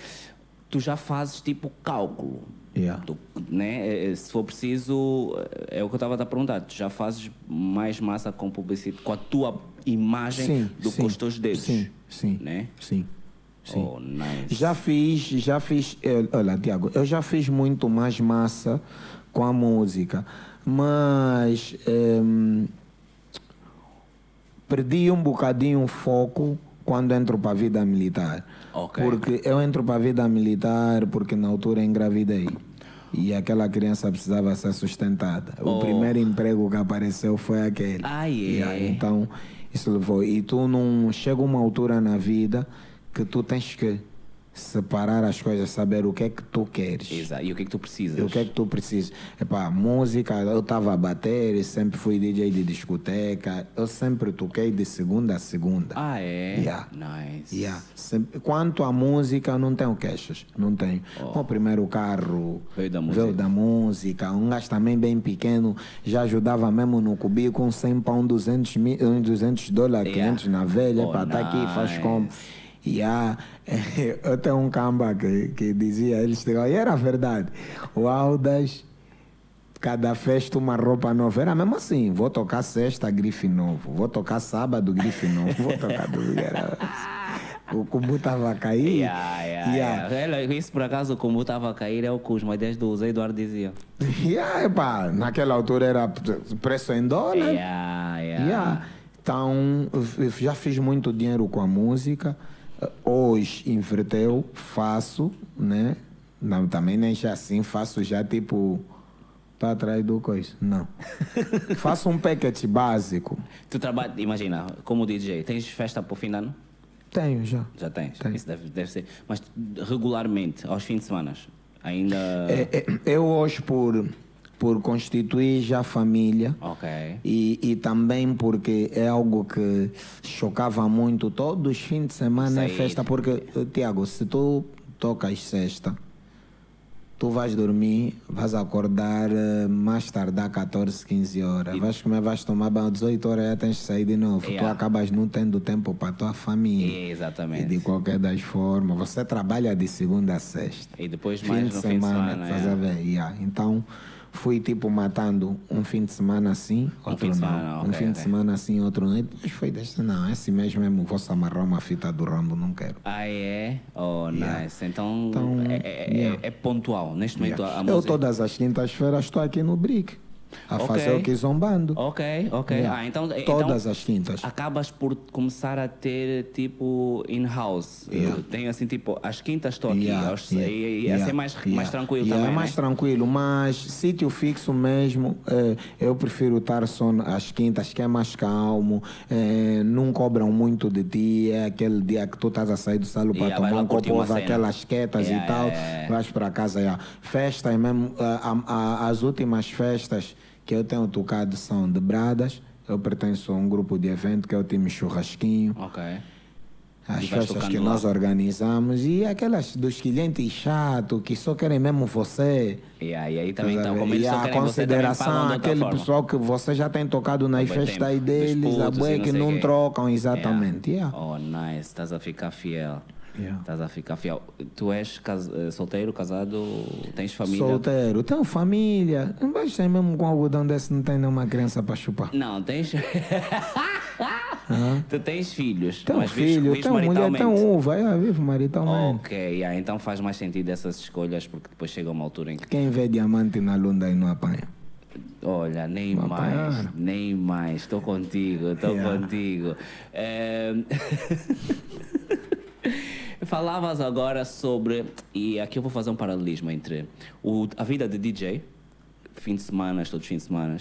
tu já fazes tipo cálculo. Yeah. Tu, né? eh, Se for preciso, é o que eu estava a perguntar, tu já fazes mais massa com publicidade, com a tua imagem Sim, do sim, que os teus dedos. Sim, sim, Né? sim. Sim. Oh, nice. Já fiz, já fiz. eh, Olha, Tiago, eu já fiz muito mais massa com a música, mas em, perdi um bocadinho o foco quando entro para a vida militar. Ok. Porque eu entro para a vida militar porque na altura engravidei. E aquela criança precisava ser sustentada. Oh. O primeiro emprego que apareceu foi aquele. Ah, é? E aí, então, isso levou. E tu não chega uma altura na vida que tu tens que separar as coisas, saber o que é que tu queres. Exato. E o que é que tu precisas? E o que é que tu precisas? Epá, música, eu estava a bater, sempre fui DJ de discoteca, eu sempre toquei de segunda a segunda. Ah, é? Yeah. Nice. Yeah. Sempre- Quanto à música, não tenho queixas. Não tenho. O primeiro carro Oh. Veio da música. veio da música. Um gajo também bem pequeno já ajudava mesmo no cubico com 100 pão, 200, mil, uns 200 dólares, Yeah. 500 na velha. Oh, para estar aqui, faz nice. Como. Yeah. <laughs> Eu tenho um camba que, que dizia, eles chegavam, e era verdade. O Aldas, cada festa uma roupa nova. Era mesmo assim, vou tocar sexta, grife novo. Vou tocar sábado, grife novo. Vou tocar domingo. Era assim. O cubo estava a cair. Yeah, yeah, Yeah. yeah. Isso por acaso, como estava a cair, é o que os mais do Zé Eduardo dizia. <laughs> Yeah, epá, naquela altura era preço em dólar. Yeah, yeah. Yeah. Então, já fiz muito dinheiro com a música. Hoje inverteu, faço, né? Não, também nem já assim, faço já tipo para atrás do coisa. Não. <laughs> faço um package básico. Tu trabalha, imagina, como DJ, tens festa para o fim de ano? Tenho já. Já tens. Tenho. Isso deve, deve ser. Mas regularmente, aos fins de semana, ainda. É, é, eu hoje, por, por constituir já família. Ok. E, e também porque é algo que chocava muito. Todos os fins de semana é festa, porque, Tiago, se tu tocas sexta, tu vais dormir, vais acordar eh, mais tardar 14, 15 horas. Vais comer, vais tomar banho, 18 horas já tens de sair de novo. Tu Yeah. acabas não tendo tempo para tua família. E Exatamente. de qualquer das formas, você trabalha de segunda a sexta. E depois Fim mais de no fim de semana, semana. estás é. a ver? Yeah. Então, fui tipo matando um fim de semana assim, outro de não. semana, um fim de semana assim, outro não. E depois foi deste, não, esse mês mesmo vou amarrar uma fita do Rambo, não quero. Ah, é? Oh, Yeah. nice. Então, Então, é, é- yeah. é pontual. Neste momento, Yeah. a Eu música... todas as quintas-feiras estou aqui no Brick, a Ok. fazer o que zombando. Ok, ok. Yeah. Ah, então, Todas então as quintas. acabas por começar a ter tipo in-house. Yeah. Eu Tenho assim tipo, às quintas estou aqui, Yeah, aos, yeah, e, e assim mais, yeah. mais tranquilo Yeah, também. É mais né? tranquilo, mas sítio fixo mesmo, eh, eu prefiro estar só às quintas, que é mais calmo, eh, não cobram muito de ti, é aquele dia que tu estás a sair do salão para tomar um copo, ouve aquelas quietas e tal, vais para casa. Yeah. Festa é mesmo, a- a- as últimas festas que eu tenho tocado são de Bradas, eu pertenço a um grupo de evento que é o time Churrasquinho. Ok. As festas que lá. nós organizamos e aquelas dos clientes chatos que só querem mesmo você. E aí também, Tá então, vendo? como eles e a também consideração, aquele pessoal que você já tem tocado nas festas aí deles, a e que não trocam, exatamente. Yeah. yeah. Oh, nice. Estás a ficar fiel. Yeah. Estás a ficar fiel. Tu és cas- eh, solteiro, casado, tens família? Solteiro, tenho família. Mas tem mesmo com algodão desse, não tem nenhuma criança para chupar. Não, tens. <laughs> tu tens filhos. Tenho mas filho, vives tenho mulher, tenho uva, yeah, vivo maritalmente. Ok, yeah, então faz mais sentido essas escolhas porque depois chega uma altura em que, Quem vê diamante na lunda e não apanha. olha, nem Não mais, apanharam. nem mais, estou contigo, estou Yeah. contigo. Eh, <laughs> <laughs> Falavas agora sobre, e aqui eu vou fazer um paralelismo entre o- a vida de DJ, fim de semana, todos os fins de semana,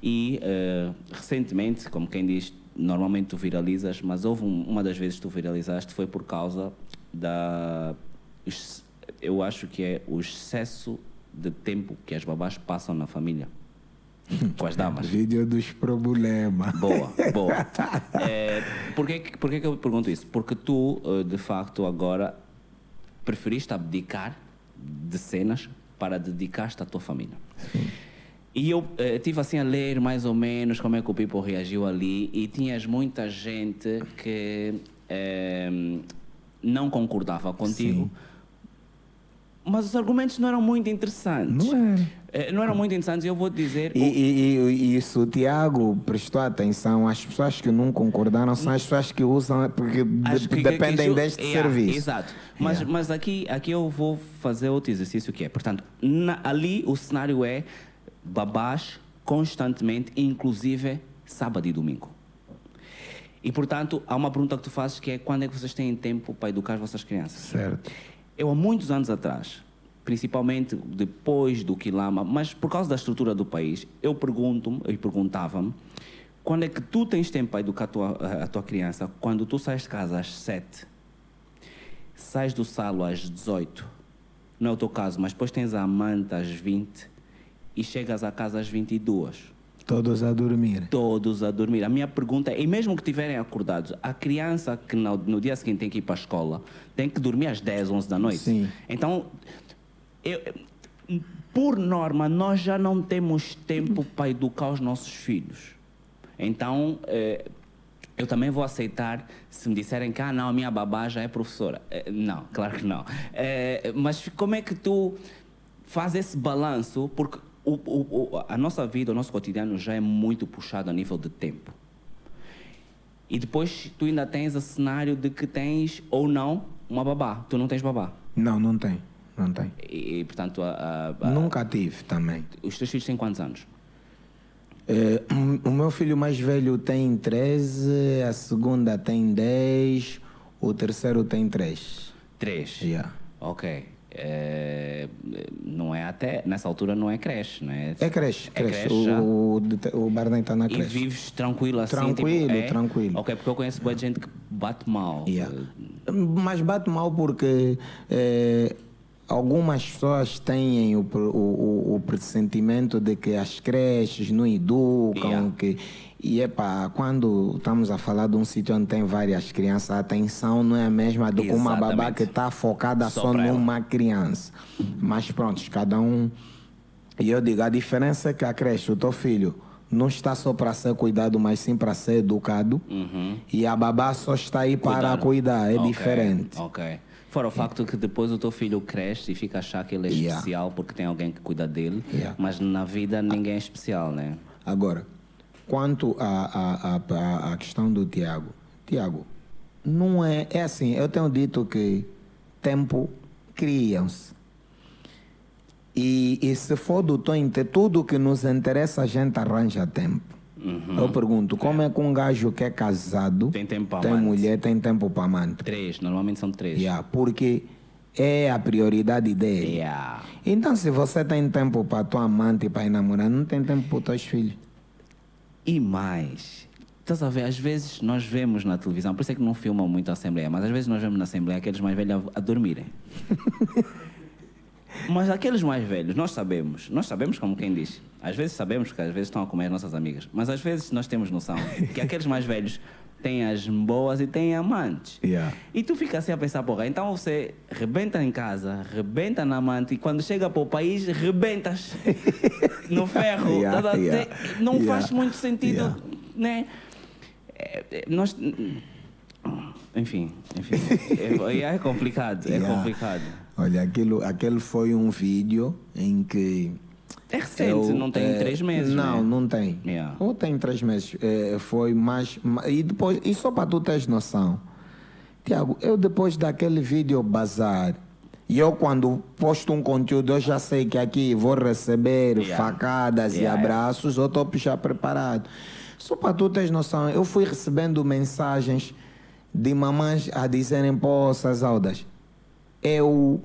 e eh, recentemente, como quem diz, normalmente tu viralizas, mas houve um- uma das vezes que tu viralizaste foi por causa da. Eu acho que é o excesso de tempo que as babás passam na família com as damas. Vídeo dos problemas. Boa, boa. <laughs> É, por que, por que eu pergunto isso? Porque tu, eh, de facto, agora preferiste abdicar de cenas para dedicar-te à tua família. E eu eh, tive assim a ler mais ou menos como é que o people reagiu ali e tinhas muita gente que eh, não concordava contigo, mas os argumentos não eram muito interessantes. Não era. Eh, não eram muito interessantes e eu vou te dizer... E, e, e- e isso o Tiago prestou atenção. As pessoas que não concordaram são as pessoas que usam, porque de- que- dependem que- deste Yeah, serviço. Exato. Mas, Yeah. mas aqui, aqui eu vou fazer outro exercício que é, portanto, na- ali o cenário é babás constantemente, inclusive sábado e domingo. E, portanto, há uma pergunta que tu fazes que é quando é que vocês têm tempo para educar as vossas crianças? Certo. Eu, há muitos anos atrás, principalmente depois do Quilama, mas por causa da estrutura do país, eu pergunto-me e perguntava-me quando é que tu tens tempo para educar a tua, a tua criança quando tu sais de casa às 7, sais do salo às 18, não é o teu caso, mas depois tens a amante às 20 e chegas a casa às 22 Todos a dormir. todos a dormir. A minha pergunta é, e mesmo que estiverem acordados, a criança que no, no dia seguinte tem que ir para a escola, tem que dormir às 10, 11 da noite. Sim. Então, eu- por norma, nós já não temos tempo para educar os nossos filhos. Então, eh, eu também vou aceitar se me disserem que, ah, não, a minha babá já é professora. Eh, não, <laughs> claro que não. Eh, mas como é que tu fazes esse balanço? Porque o- o- o- a nossa vida, o nosso cotidiano já é muito puxado a nível de tempo. E depois tu ainda tens o cenário de que tens ou não uma babá. Tu não tens babá. Não, não tem. Não tem. E, e, portanto, a- a- a- Nunca tive também. os teus filhos têm quantos anos? Eh, o meu filho mais velho tem 13, a segunda tem 10, o terceiro tem 3. Três. Yeah. Ok. É, não é até. Nessa altura não é creche, não é? É creche, É creche. creche o, o, o Barney está na E creche. vives tranquilo assim? Tranquilo, tipo, é? tranquilo. Ok, porque eu conheço boa gente que bate mal. Yeah. Mas bate mal porque eh, algumas pessoas têm o, o, o, pressentimento de que as creches não educam, Yeah. que e epa, quando estamos a falar de um sítio onde tem várias crianças, a atenção não é a mesma do que uma babá que está focada Só só, pra ela. numa criança. Mas pronto, cada um. E eu digo, a diferença é que a creche, o teu filho, não está só para ser cuidado, mas sim para ser educado. E a babá só está aí para Cuidar. cuidar, é Ok, diferente. Ok. Fora o facto que depois o teu filho cresce e fica a achar que ele é Yeah. especial porque tem alguém que cuida dele, Yeah. mas na vida ninguém é especial, né? Agora, quanto à a, a, a, a questão do Tiago, Tiago, não é. É assim, eu tenho dito que tempo criam-se. E, e se for do teu tudo que nos interessa, a gente arranja tempo. Eu pergunto, como é que um gajo que é casado, Tem tempo tem amante. mulher, tem tempo para amante? Três, normalmente são três. Yeah, porque é a prioridade dele. Yeah. Então, se você tem tempo para tua amante e para namorar, não tem tempo para os teus filhos. E mais, estás a ver, às vezes nós vemos na televisão, por isso é que não filmam muito a Assembleia, mas às vezes nós vemos na Assembleia aqueles mais velhos a, a dormirem. <laughs> mas aqueles mais velhos, nós sabemos, nós sabemos como quem diz. Às vezes sabemos que às vezes estão a comer as nossas amigas, mas às vezes nós temos noção que aqueles mais velhos têm as boas e têm amantes. Yeah. E tu fica assim a pensar, porra, então você rebenta em casa, rebenta na amante e quando chega para o país, rebentas no <laughs> ferro. Yeah, yeah, não faz muito sentido, né? É, é, nós... Enfim, enfim. É, é complicado, é complicado. Olha, aquilo, aquele foi um vídeo em que. É recente, eu, não tem eh, três meses, Não, né? não tem. Yeah. Ou tem três meses. Eh, foi mais. ma- E depois, e só para tu teres noção, Tiago, eu depois daquele vídeo bazar, e eu quando posto um conteúdo, eu já sei que aqui vou receber Yeah. facadas e Yeah, yeah. abraços, eu estou já preparado. Só para tu teres noção, eu fui recebendo mensagens de mamães a dizerem, pô, Sazaldas, eu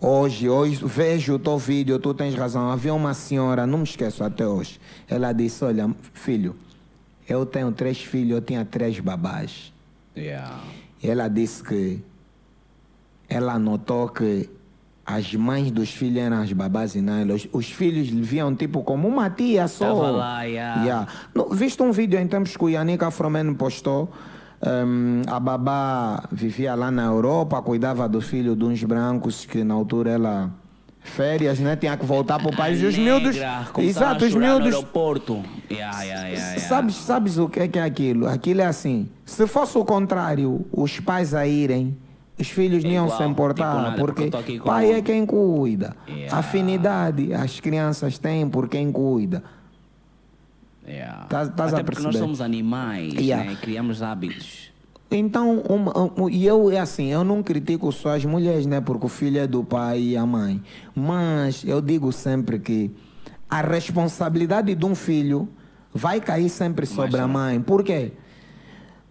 hoje, hoje vejo o teu vídeo, tu tens razão. Havia uma senhora, não me esqueço até hoje, ela disse, olha, filho, eu tenho três filhos, eu tinha três babás. Yeah. E ela disse que ela notou que as mães dos filhos eram as babás e não elas. Os filhos lhe viam tipo como uma tia só. Tava lá, yeah. Yeah. No, viste um vídeo em tempos que o Yannick Afromeno postou? Hum, a babá vivia lá na Europa, cuidava do filho de uns brancos que na altura ela férias, né? Tinha que voltar para o país. E os miúdos. Exato, os miúdos. aeroporto. Yeah, yeah, yeah. Sabes, sabes o que é, que é aquilo? Aquilo é assim. Se fosse o contrário, os pais a irem, os filhos não iam igual, se importar, tipo porque porque pai é quem cuida. Afinidade as crianças têm por quem cuida. Yeah. Tás- tás Até porque nós somos animais, Yeah. né? Criamos hábitos. Então, uma- e eu, é assim, eu não critico só as mulheres, né? Porque o filho é do pai e a mãe. Mas eu digo sempre que a responsabilidade de um filho vai cair sempre sobre a mãe. Por quê?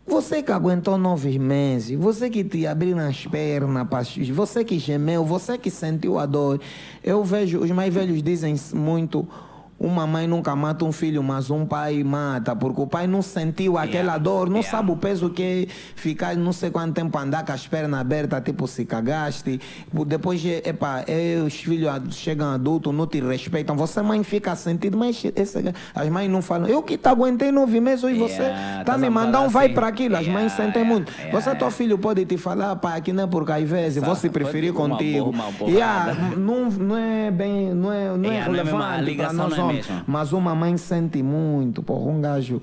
Você que aguentou nove meses, você que te abriu as pernas, você que gemeu, você que sentiu a dor. Eu vejo, os mais velhos dizem muito, uma mãe nunca mata um filho, mas um pai mata, porque o pai não sentiu aquela Yeah, dor, não yeah. sabe o peso que é ficar não sei quanto tempo andar com as pernas abertas, tipo se cagaste. Depois, epa, é, os filhos chegam adultos, não te respeitam. Você, mãe, fica sentido, mas esse- as mães não falam. Eu que te aguentei nove meses e você Yeah, tá tás me mandando um vai assim. para aquilo. As mães sentem muito. Você, teu filho, pode te falar, pai, aqui não é porque às vezes você preferir pode- uma contigo. boa. Yeah, não, não é bem, não é, não é não é relevante para ligação não. Mas uma mãe sente muito. Porra, um gajo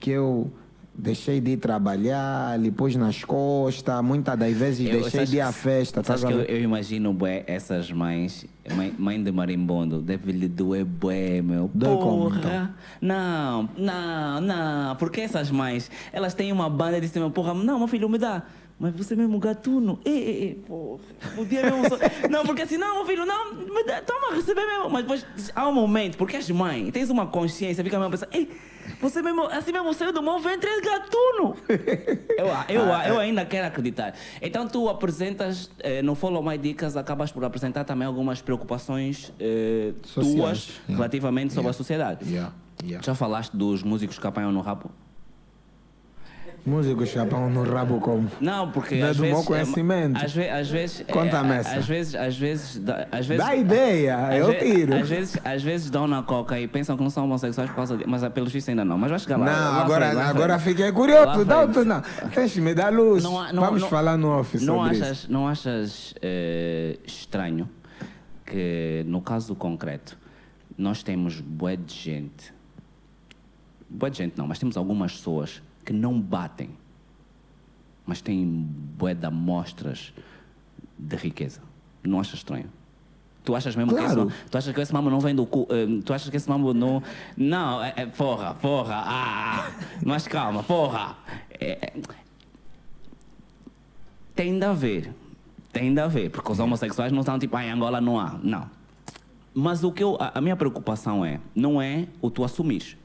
que eu deixei de ir trabalhar, lhe pus nas costas, muitas das vezes Eu- deixei de ir à festa. Sabes a que eu, eu imagino bué, essas mães, mãe, mãe de marimbondo, deve lhe doer bué, meu. Dói porra. então? Não, não, não. Porque essas mães, elas têm uma banda de cima, porra, não, meu filho, me dá. Mas você mesmo gatuno. Ei, ei, ei, porra. O dia mesmo só... <laughs> Não, porque assim, não, meu filho, não, toma, receber mesmo. Mas depois há um momento, porque és mãe, tens uma consciência, fica mesmo pensando, ei, você mesmo, assim mesmo saiu do mão, vem três gatuno. Eu, eu, Ah, eu é. ainda quero acreditar. Então tu apresentas, eh, no Follow My Dicas, acabas por apresentar também algumas preocupações eh, Sociais, tuas yeah. relativamente sobre a sociedade. Yeah. Já falaste dos músicos que apanham no rabo? Músico chapão no rabo como? Não, porque Não é às do vezes... meu conhecimento. Às, ve às vezes... Conta-me é, essa. Às vezes... Às vezes... dá- Às vezes Dá ideia, eu ve- tiro. Às vezes, às vezes dão na coca e pensam que não são homossexuais por causa de... Mas ah, pelos vistos ainda não. Mas vai chegar lá. Não, lá agora, frente, agora frente. fiquei curioso. frente. tu não. Tens me dar luz. Não não- Vamos não- falar no office não achas, isso. Não achas eh, estranho que, no caso concreto, nós temos bué de gente, bué de gente não, mas temos algumas pessoas que não batem, mas têm bué de amostras de riqueza. Não achas estranho? Tu achas mesmo que Claro. esse, tu achas que esse mambo não vem do cu? eh, tu achas que esse mambo não. Não, é, é porra, porra, ah, mas calma, porra. É, é, tem de haver. Tem de haver, porque os homossexuais não estão tipo, ah, em Angola não há. Não. Mas o que eu, a, a minha preocupação é, não é o tu assumires.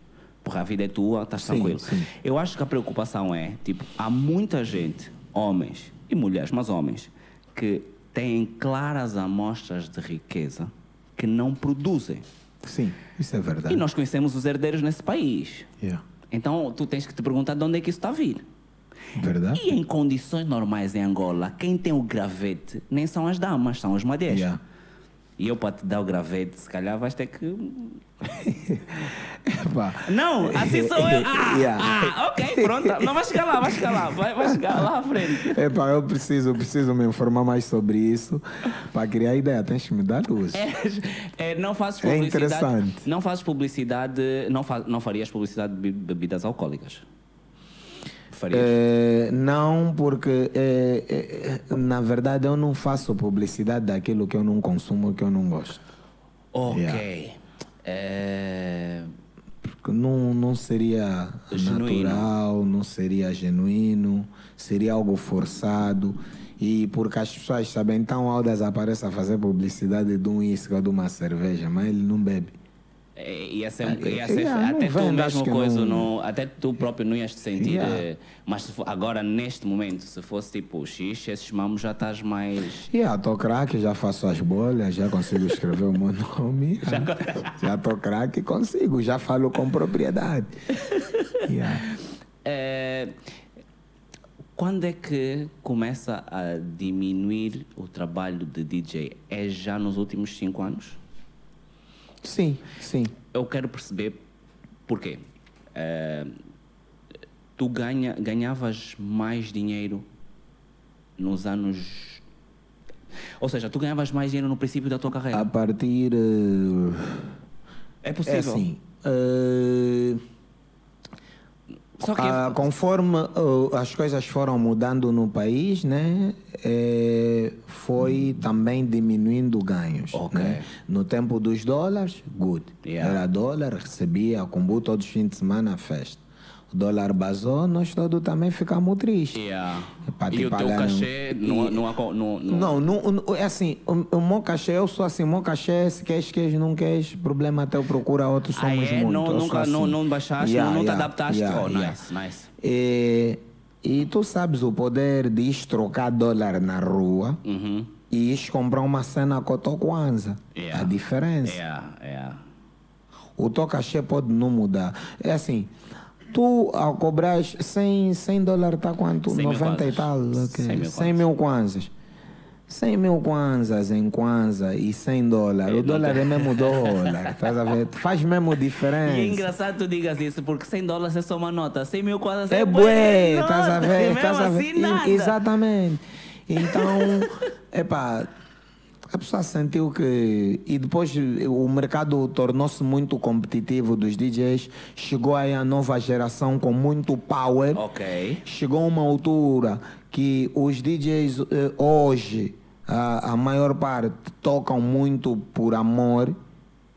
Porque a vida é tua, estás Sim, tranquilo. sim. Eu acho que a preocupação é, tipo, há muita gente, homens e mulheres, mas homens, que têm claras amostras de riqueza que não produzem. Sim, isso é verdade. E nós conhecemos os herdeiros nesse país. Yeah. Então, tu tens que te perguntar de onde é que isso está a vir. Verdade? E em condições normais em Angola, quem tem o gravete nem são as damas, são os madeiros. Yeah. E eu para te dar o gravete, se calhar vais ter que. <laughs> Não, assim sou eu. <laughs> Ah, Yeah. ah, ok, pronto. Não, vai chegar lá, vai chegar lá, vai, vai chegar lá à frente. Epá, eu preciso, preciso me informar mais sobre isso para criar ideia. Tens que me dar luz. É, é, não fazes É publicidade. interessante. Não fazes publicidade. Não, fa, não farias publicidade de be- bebidas alcoólicas. Farias. É, não, porque é, é, é, na verdade eu não faço publicidade daquilo que eu não consumo, que eu não gosto. ok. yeah. Porque não, não seria Genuíno. natural, não seria genuíno, seria algo forçado. E porque as pessoas sabem, então Aldas aparece a fazer publicidade de um uísque ou de uma cerveja, mas ele não bebe. É, Ia ser, um- É, ia ser- yeah, até tu mesmo coisa, não- não, até tu próprio não ias te sentir. Yeah. mas for- agora, neste momento, se fosse tipo X, esses mamos já estás mais. E já tô craque, já faço as bolhas, já consigo escrever o meu <laughs> nome. Já, tô craque, consigo, já falo com propriedade. <laughs> Yeah. Eh, quando é que começa a diminuir o trabalho de DJ? É já nos últimos cinco anos? Sim, sim. Eu quero perceber porquê. Eh, tu ganha, ganhavas mais dinheiro nos anos. Ou seja, tu ganhavas mais dinheiro no princípio da tua carreira. A partir. eh, é É possível. assim. eh, Só que. ah, conforme uh, as coisas foram mudando no país, né, eh, foi também diminuindo ganhos. Ok. né? No tempo dos dólares, good. Yeah. Era dólar, recebia combo todos os fins de semana, festa. O dólar basou, nós todos também ficamos tristes. Yeah. Te E o teu cachê não. não, não, não, não, é assim, o, o meu cachê, eu sou assim, o meu cachê, se queres, queres, não queres, problema até eu procura outros, Ah, somos é? muito. Não, nunca, sou não, assim. não baixaste, Yeah, não, não te yeah, adaptaste? yeah, oh, nice, nice. E, e tu sabes o poder de ir trocar dólar na rua Uhum. e ir comprar uma cena com o teu Kwanza. Yeah. A diferença. O teu cachê pode não mudar. É assim, tu ao cobrar 100, 100 dólares está quanto? 100 mil 90 e kwanzas. tal? ok. 100 mil 100 mil kwanzas. 100 mil kwanzas em kwanza e 100 dólares. É, O dólar é mesmo dólar, <laughs> estás a ver? Faz mesmo diferença. E é engraçado tu digas isso, porque 100 dólares é só uma nota, 100 mil quase É bué, nota, estás a ver? Estás a ver? assim, nada. Exatamente. Então, <laughs> epá, a pessoa sentiu que. E depois o mercado tornou-se muito competitivo dos DJs. Chegou aí a nova geração com muito power. Ok. Chegou uma altura que os DJs eh, hoje, a, a maior parte, tocam muito por amor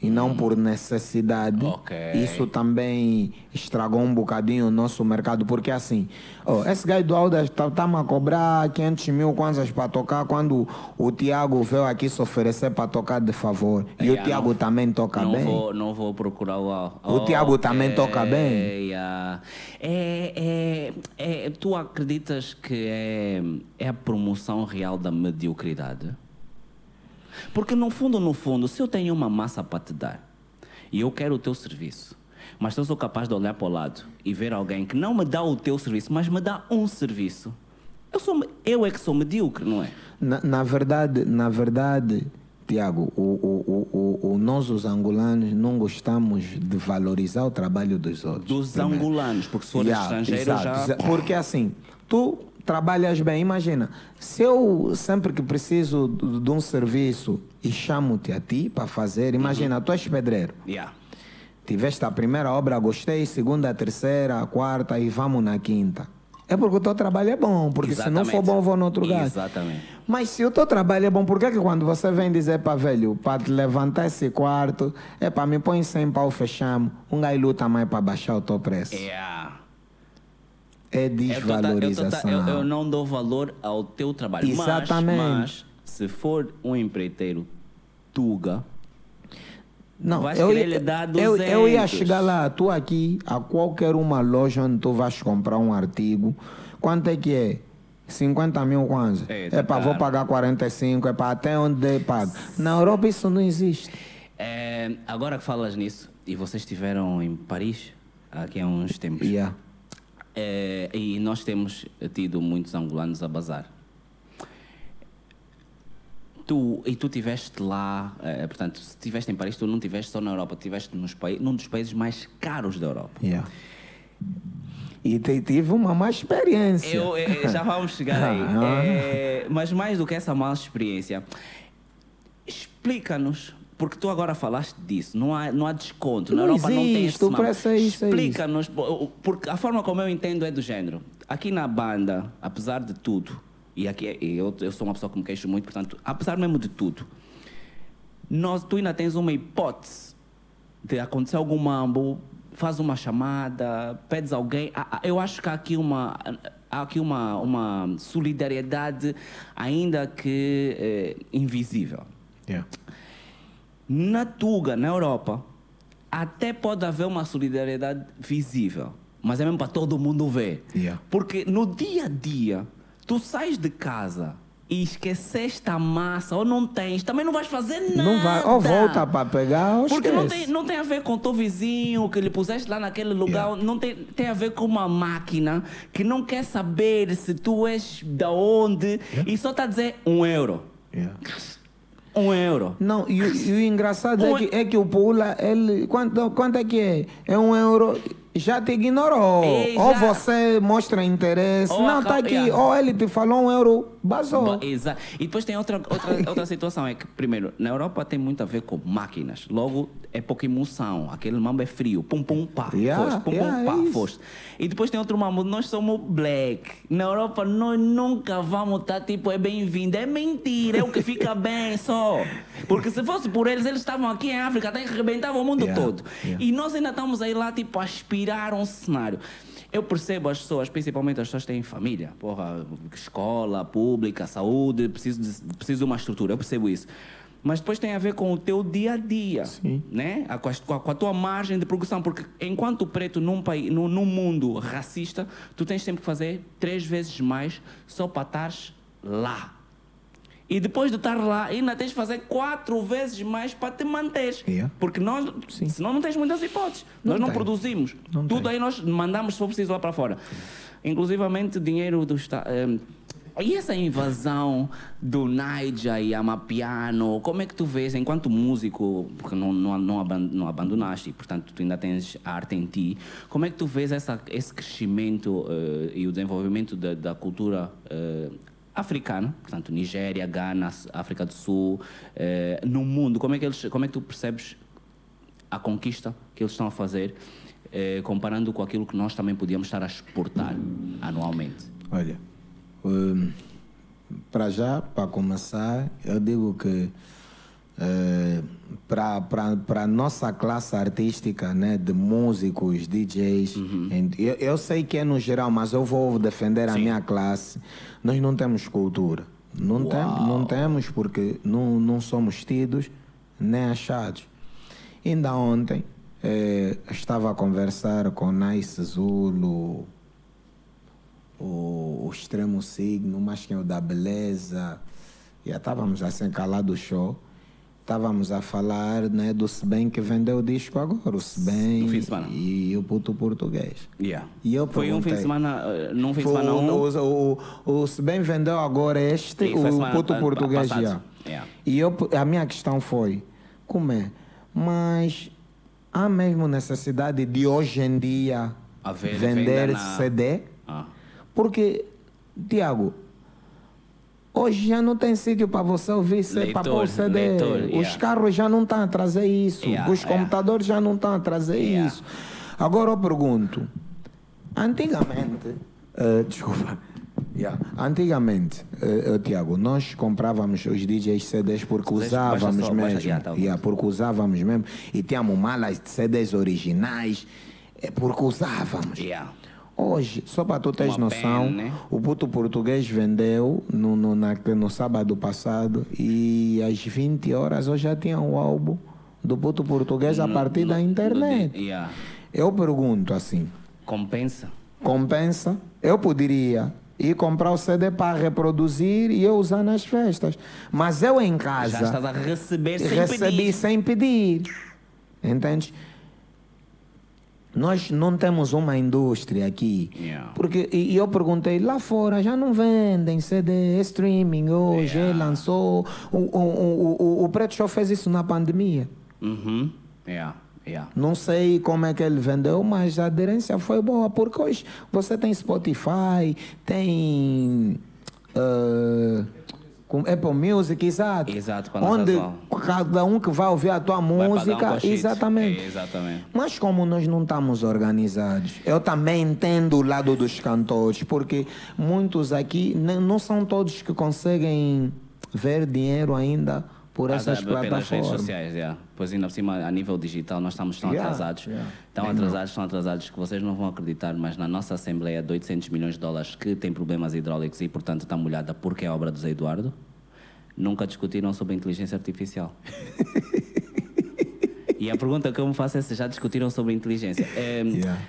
e não por necessidade. Ok. Isso também estragou um bocadinho o nosso mercado, porque assim, ó, esse gajo do Aldas está-me a cobrar 500 mil kwanzas para tocar quando o Tiago veio aqui se oferecer para tocar de favor. E Yeah, o Tiago não- também toca não bem. Vou, não vou procurar o O Tiago também toca bem. yeah. É, é, é, tu acreditas que é, é a promoção real da mediocridade? Porque no fundo, no fundo, se eu tenho uma massa para te dar e eu quero o teu serviço Mas se eu sou capaz de olhar para o lado e ver alguém que não me dá o teu serviço, mas me dá um serviço, eu, sou, eu é que sou medíocre, não é? Na, na verdade, na verdade, Tiago, o, o, o, o, nós os angolanos não gostamos de valorizar o trabalho dos outros. Dos primeiro. angolanos, porque se for yeah, estrangeiro exato, já... Porque assim, tu trabalhas bem, imagina, se eu sempre que preciso de, um serviço e chamo-te a ti para fazer, imagina, uhum. tu és pedreiro. Yeah. Tiveste a primeira obra, gostei, segunda, terceira, quarta e vamos na quinta é porque o teu trabalho é bom, porque Exatamente. se não for bom, vou no outro lugar. Exatamente. Mas se o teu trabalho é bom, por que, que quando você vem dizer para velho, para te levantar esse quarto, é para me põe 100 pau, fechamos, um gajo luta mais para baixar o teu preço? Yeah. É desvalorização. Eu, eu, eu, não dou valor ao teu trabalho. Exatamente. Mas, mas se for um empreiteiro tuga, não, Vais eu, ia, dar eu, eu ia chegar lá, tu aqui, a qualquer uma loja onde tu vais comprar um artigo, quanto é que é? 50 mil quanto? É, é para vou pagar 45, é para até onde pago. Na Europa isso não existe. É, agora que falas nisso, e vocês estiveram em Paris aqui há uns tempos. Yeah. É, e nós temos tido muitos angolanos a bazar tu, e tu estiveste lá, eh, portanto, se estiveste em Paris, tu não estiveste só na Europa, estiveste num dos países mais caros da Europa. Yeah. E tive uma má experiência. Eu, eu, já vamos chegar aí. <laughs> é, mas mais do que essa má experiência, explica-nos porque tu agora falaste disso, não há, não há desconto. Na não Europa existe, não tem esse é isso, Explica-nos, porque a forma como eu entendo é do género. Aqui na banda, apesar de tudo, e aqui eu, eu sou uma pessoa que me queixo muito, portanto, apesar mesmo de tudo, nós, tu ainda tens uma hipótese de acontecer algum mambo, faz uma chamada, pedes alguém. Eu acho que há aqui uma, há aqui uma, uma solidariedade ainda que é, invisível. Yeah. Na Tuga, na Europa, até pode haver uma solidariedade visível, mas é mesmo para todo mundo ver. Yeah. Porque no dia a dia, tu sais de casa e esqueceste a massa ou não tens, também não vais fazer nada. Não vai, ou volta para pegar ou Porque não tem, não tem a ver com o teu vizinho que lhe puseste lá naquele lugar, yeah. não tem, tem a ver com uma máquina que não quer saber se tu és da onde yeah. e só está a dizer um euro. Yeah. Um euro. Não, e, e o engraçado é um é, que, é que o Pula, ele. Quanto, quanto é que é? É um euro já te ignorou. Ou você mostra interesse. Ou não, está aqui. Yeah. Ou ele te falou um euro, basou. Exato. E depois tem outra, outra, outra situação. É que, primeiro, na Europa tem muito a ver com máquinas. Logo, é pouca emoção. Aquele mambo é frio. Pum, pum, pá. Yeah, foste. Pum, yeah, pum, pá, é foste. E depois tem outro mambo. Nós somos black. Na Europa, nós nunca vamos estar tipo, é bem-vindo. É mentira. É o que fica <laughs> bem só. Porque se fosse por eles, eles estavam aqui em África até que arrebentavam o mundo todo. E nós ainda estamos aí lá, tipo, a aspirar um cenário. Eu percebo as pessoas, principalmente as pessoas que têm família, porra, escola, pública, saúde, preciso de, preciso de uma estrutura, eu percebo isso. Mas depois tem a ver com o teu dia a dia, Sim. né? Com a, com a, tua margem de progressão, porque enquanto preto num, país, num, num mundo racista, tu tens sempre que fazer três vezes mais só para estares lá. E depois de estar lá, ainda tens de fazer quatro vezes mais para te manter. Yeah. Porque nós, Sim. senão não tens muitas hipóteses. Não nós não tem. produzimos. Não Tudo tem. aí nós mandamos, se for preciso, lá para fora. Inclusivamente dinheiro do Estado. Um, e essa invasão do Naija e Amapiano, como é que tu vês, enquanto músico, porque não, não, não, abandonaste, portanto tu ainda tens arte em ti, como é que tu vês essa, esse crescimento uh, e o desenvolvimento da, da cultura uh, africana, portanto Nigéria, Ghana, África do Sul, eh, no mundo, como é que eles, como é que tu percebes a conquista que eles estão a fazer, eh, comparando com aquilo que nós também podíamos estar a exportar anualmente? Olha, um, para já, para começar, eu digo que uh, para a nossa classe artística, né, de músicos, DJs, uhum. eu, eu, sei que é no geral, mas eu vou defender Sim. a minha classe. Nós não temos cultura. Não, tem, não temos porque não, não somos tidos nem achados. Ainda ontem eh, estava a conversar com Nice Zulu, o, o extremo signo, mas quem é o da beleza. Já estávamos assim calados do show estávamos a falar né, do Sebem que vendeu o disco agora, o Sebem e o puto português. Yeah. E eu Foi um fim de semana, eh, num fim de semana um. o, o, o, vendeu agora este, Sim, foi o puto pa- português já. Yeah. E eu, a minha questão foi, como é? Mas há mesmo necessidade de hoje em dia Haver vender na- CD? Ah. Porque, Tiago, hoje já não tem sítio para você ouvir para pôr CD. leitor, Os yeah. carros já não estão a trazer isso. Yeah, Os yeah. computadores já não estão a trazer Yeah. isso. Agora eu pergunto, antigamente, eh, desculpa, Yeah. Antigamente, eh, eh, Tiago, nós comprávamos os DJs CDs porque usávamos baixa só, baixa- mesmo. yeah, tá. Yeah, porque usávamos mesmo. E tínhamos malas de CDs originais porque usávamos. Yeah. Hoje, só para tu teres noção, né? o puto português vendeu no, no, na- no sábado passado e às 20 horas eu já tinha o álbum do puto português a No- partir no- da internet. yeah. Eu pergunto assim, Compensa? compensa? Eu poderia ir comprar o CD para reproduzir e eu usar nas festas. Mas eu em casa Já estás a receber sem recebi pedir. sem pedir. Entende? Nós não temos uma indústria aqui. Yeah. Porque, e e eu perguntei, lá fora já não vendem CD, streaming hoje, Yeah. lançou. O, o, o, o, o Preto Show fez isso na pandemia. Uhum. Yeah. Yeah. Não sei como é que ele vendeu, mas a aderência foi boa, porque hoje você tem Spotify, tem eh, com Apple Music, exato. Exato, para Onde cada um que vai ouvir a tua Vai um música, cochete. exatamente. É, exatamente. Mas como nós não estamos organizados, eu também entendo o lado dos cantores, porque muitos aqui, não são todos que conseguem ver dinheiro ainda por essas Ah, pelas redes plataformas. sociais, yeah. Pois ainda por cima, a nível digital, nós estamos tão Yeah, atrasados. yeah. Tão É, atrasados, tão atrasados que vocês não vão acreditar, mas na nossa Assembleia de 800 milhões de dólares que tem problemas hidráulicos e, portanto, está molhada porque é obra do Zé Eduardo, nunca discutiram sobre a inteligência artificial. <laughs> e a pergunta que eu me faço é se já discutiram sobre a inteligência. É, Yeah.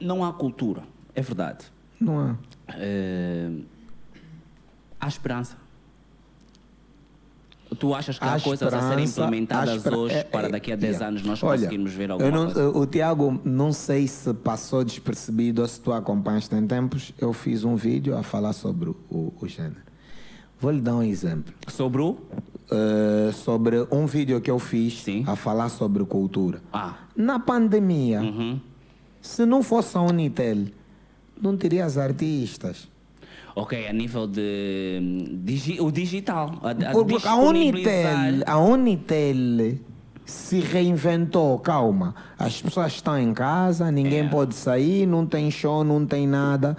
Não há cultura, é verdade. Não é? É, há esperança. Tu achas que há, coisas a serem implementadas hoje é- para é- daqui a 10 yeah. anos nós Olha, conseguirmos ver alguma não- coisa? O Tiago, não sei se passou despercebido ou se tu acompanhaste em tempos, eu fiz um vídeo a falar sobre o, o gênero. Vou lhe dar um exemplo. Sobre o? Eh, sobre um vídeo que eu fiz Sim. a falar sobre cultura. Ah, Na pandemia, uhum. se não fosse a Unitel, não terias artistas. Ok, a nível de digi- o digital. A, a a Unitel, a Unitel se reinventou, calma. As pessoas estão em casa, ninguém É. pode sair, não tem show, não tem nada.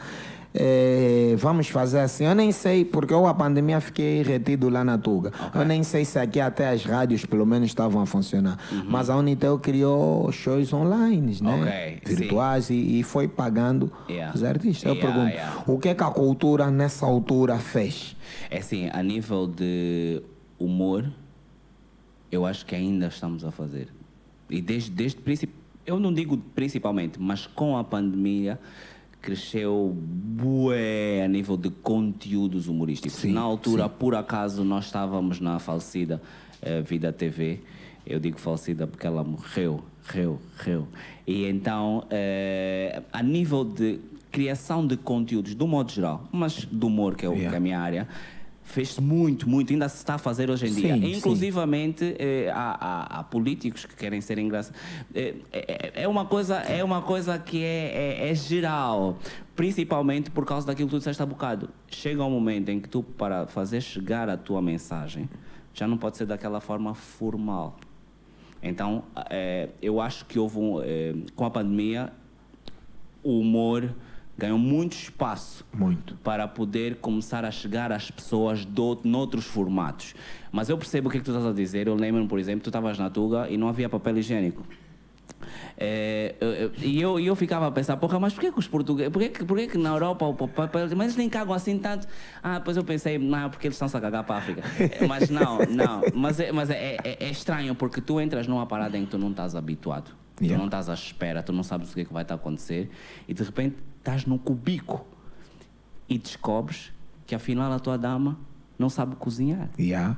É, vamos fazer assim. Eu nem sei, porque eu a pandemia fiquei retido lá na Tuga. Eu nem sei se aqui até as rádios pelo menos estavam a funcionar. Mas a Unitel criou shows online, né? Uhum. Ok, sim. Virtuais e, e foi pagando Yeah. os artistas. Eu Yeah, pergunto, yeah. o que é que a cultura nessa altura fez? É assim, a nível de humor, eu acho que ainda estamos a fazer. E desde, desde eu não digo principalmente, mas com a pandemia cresceu bué a nível de conteúdos humorísticos. Sim, Na altura, por acaso, nós estávamos na falecida eh, Vida TV. Eu digo falecida porque ela morreu, morreu, morreu. E então, eh, a nível de criação de conteúdos, do modo geral, mas do humor, que é, o, Yeah. que é a minha área, fez-se muito, muito, ainda se está a fazer hoje em dia. Sim, Inclusivamente, eh, há, há- há políticos que querem ser engraçados. É, é, é uma coisa, é uma coisa que é, é- é geral, principalmente por causa daquilo que tu disseste há bocado. Chega um momento em que tu, para fazer chegar a tua mensagem, já não pode ser daquela forma formal. Então, eu acho que houve um, com a pandemia, o humor ganhou muito espaço Muito. para poder começar a chegar às pessoas do, noutros formatos. Mas eu percebo o que, é que tu estás a dizer. Eu lembro, por exemplo, tu estavas na Tuga e não havia papel higiênico. É, e eu, eu ficava a pensar, porra, mas por que, os portugueses, por que, que- por que, na Europa o papel, mas eles nem cagam assim tanto? Ah, depois eu pensei, não, porque eles estão-se a cagar para a África. É, Mas não, não, mas, é, mas é, é- é estranho porque tu entras numa parada em que tu não estás habituado, tu Yeah. não estás à espera, tu não sabes o que é que vai estar a acontecer e de repente estás no cubico e descobres que afinal a tua dama não sabe cozinhar. Yeah.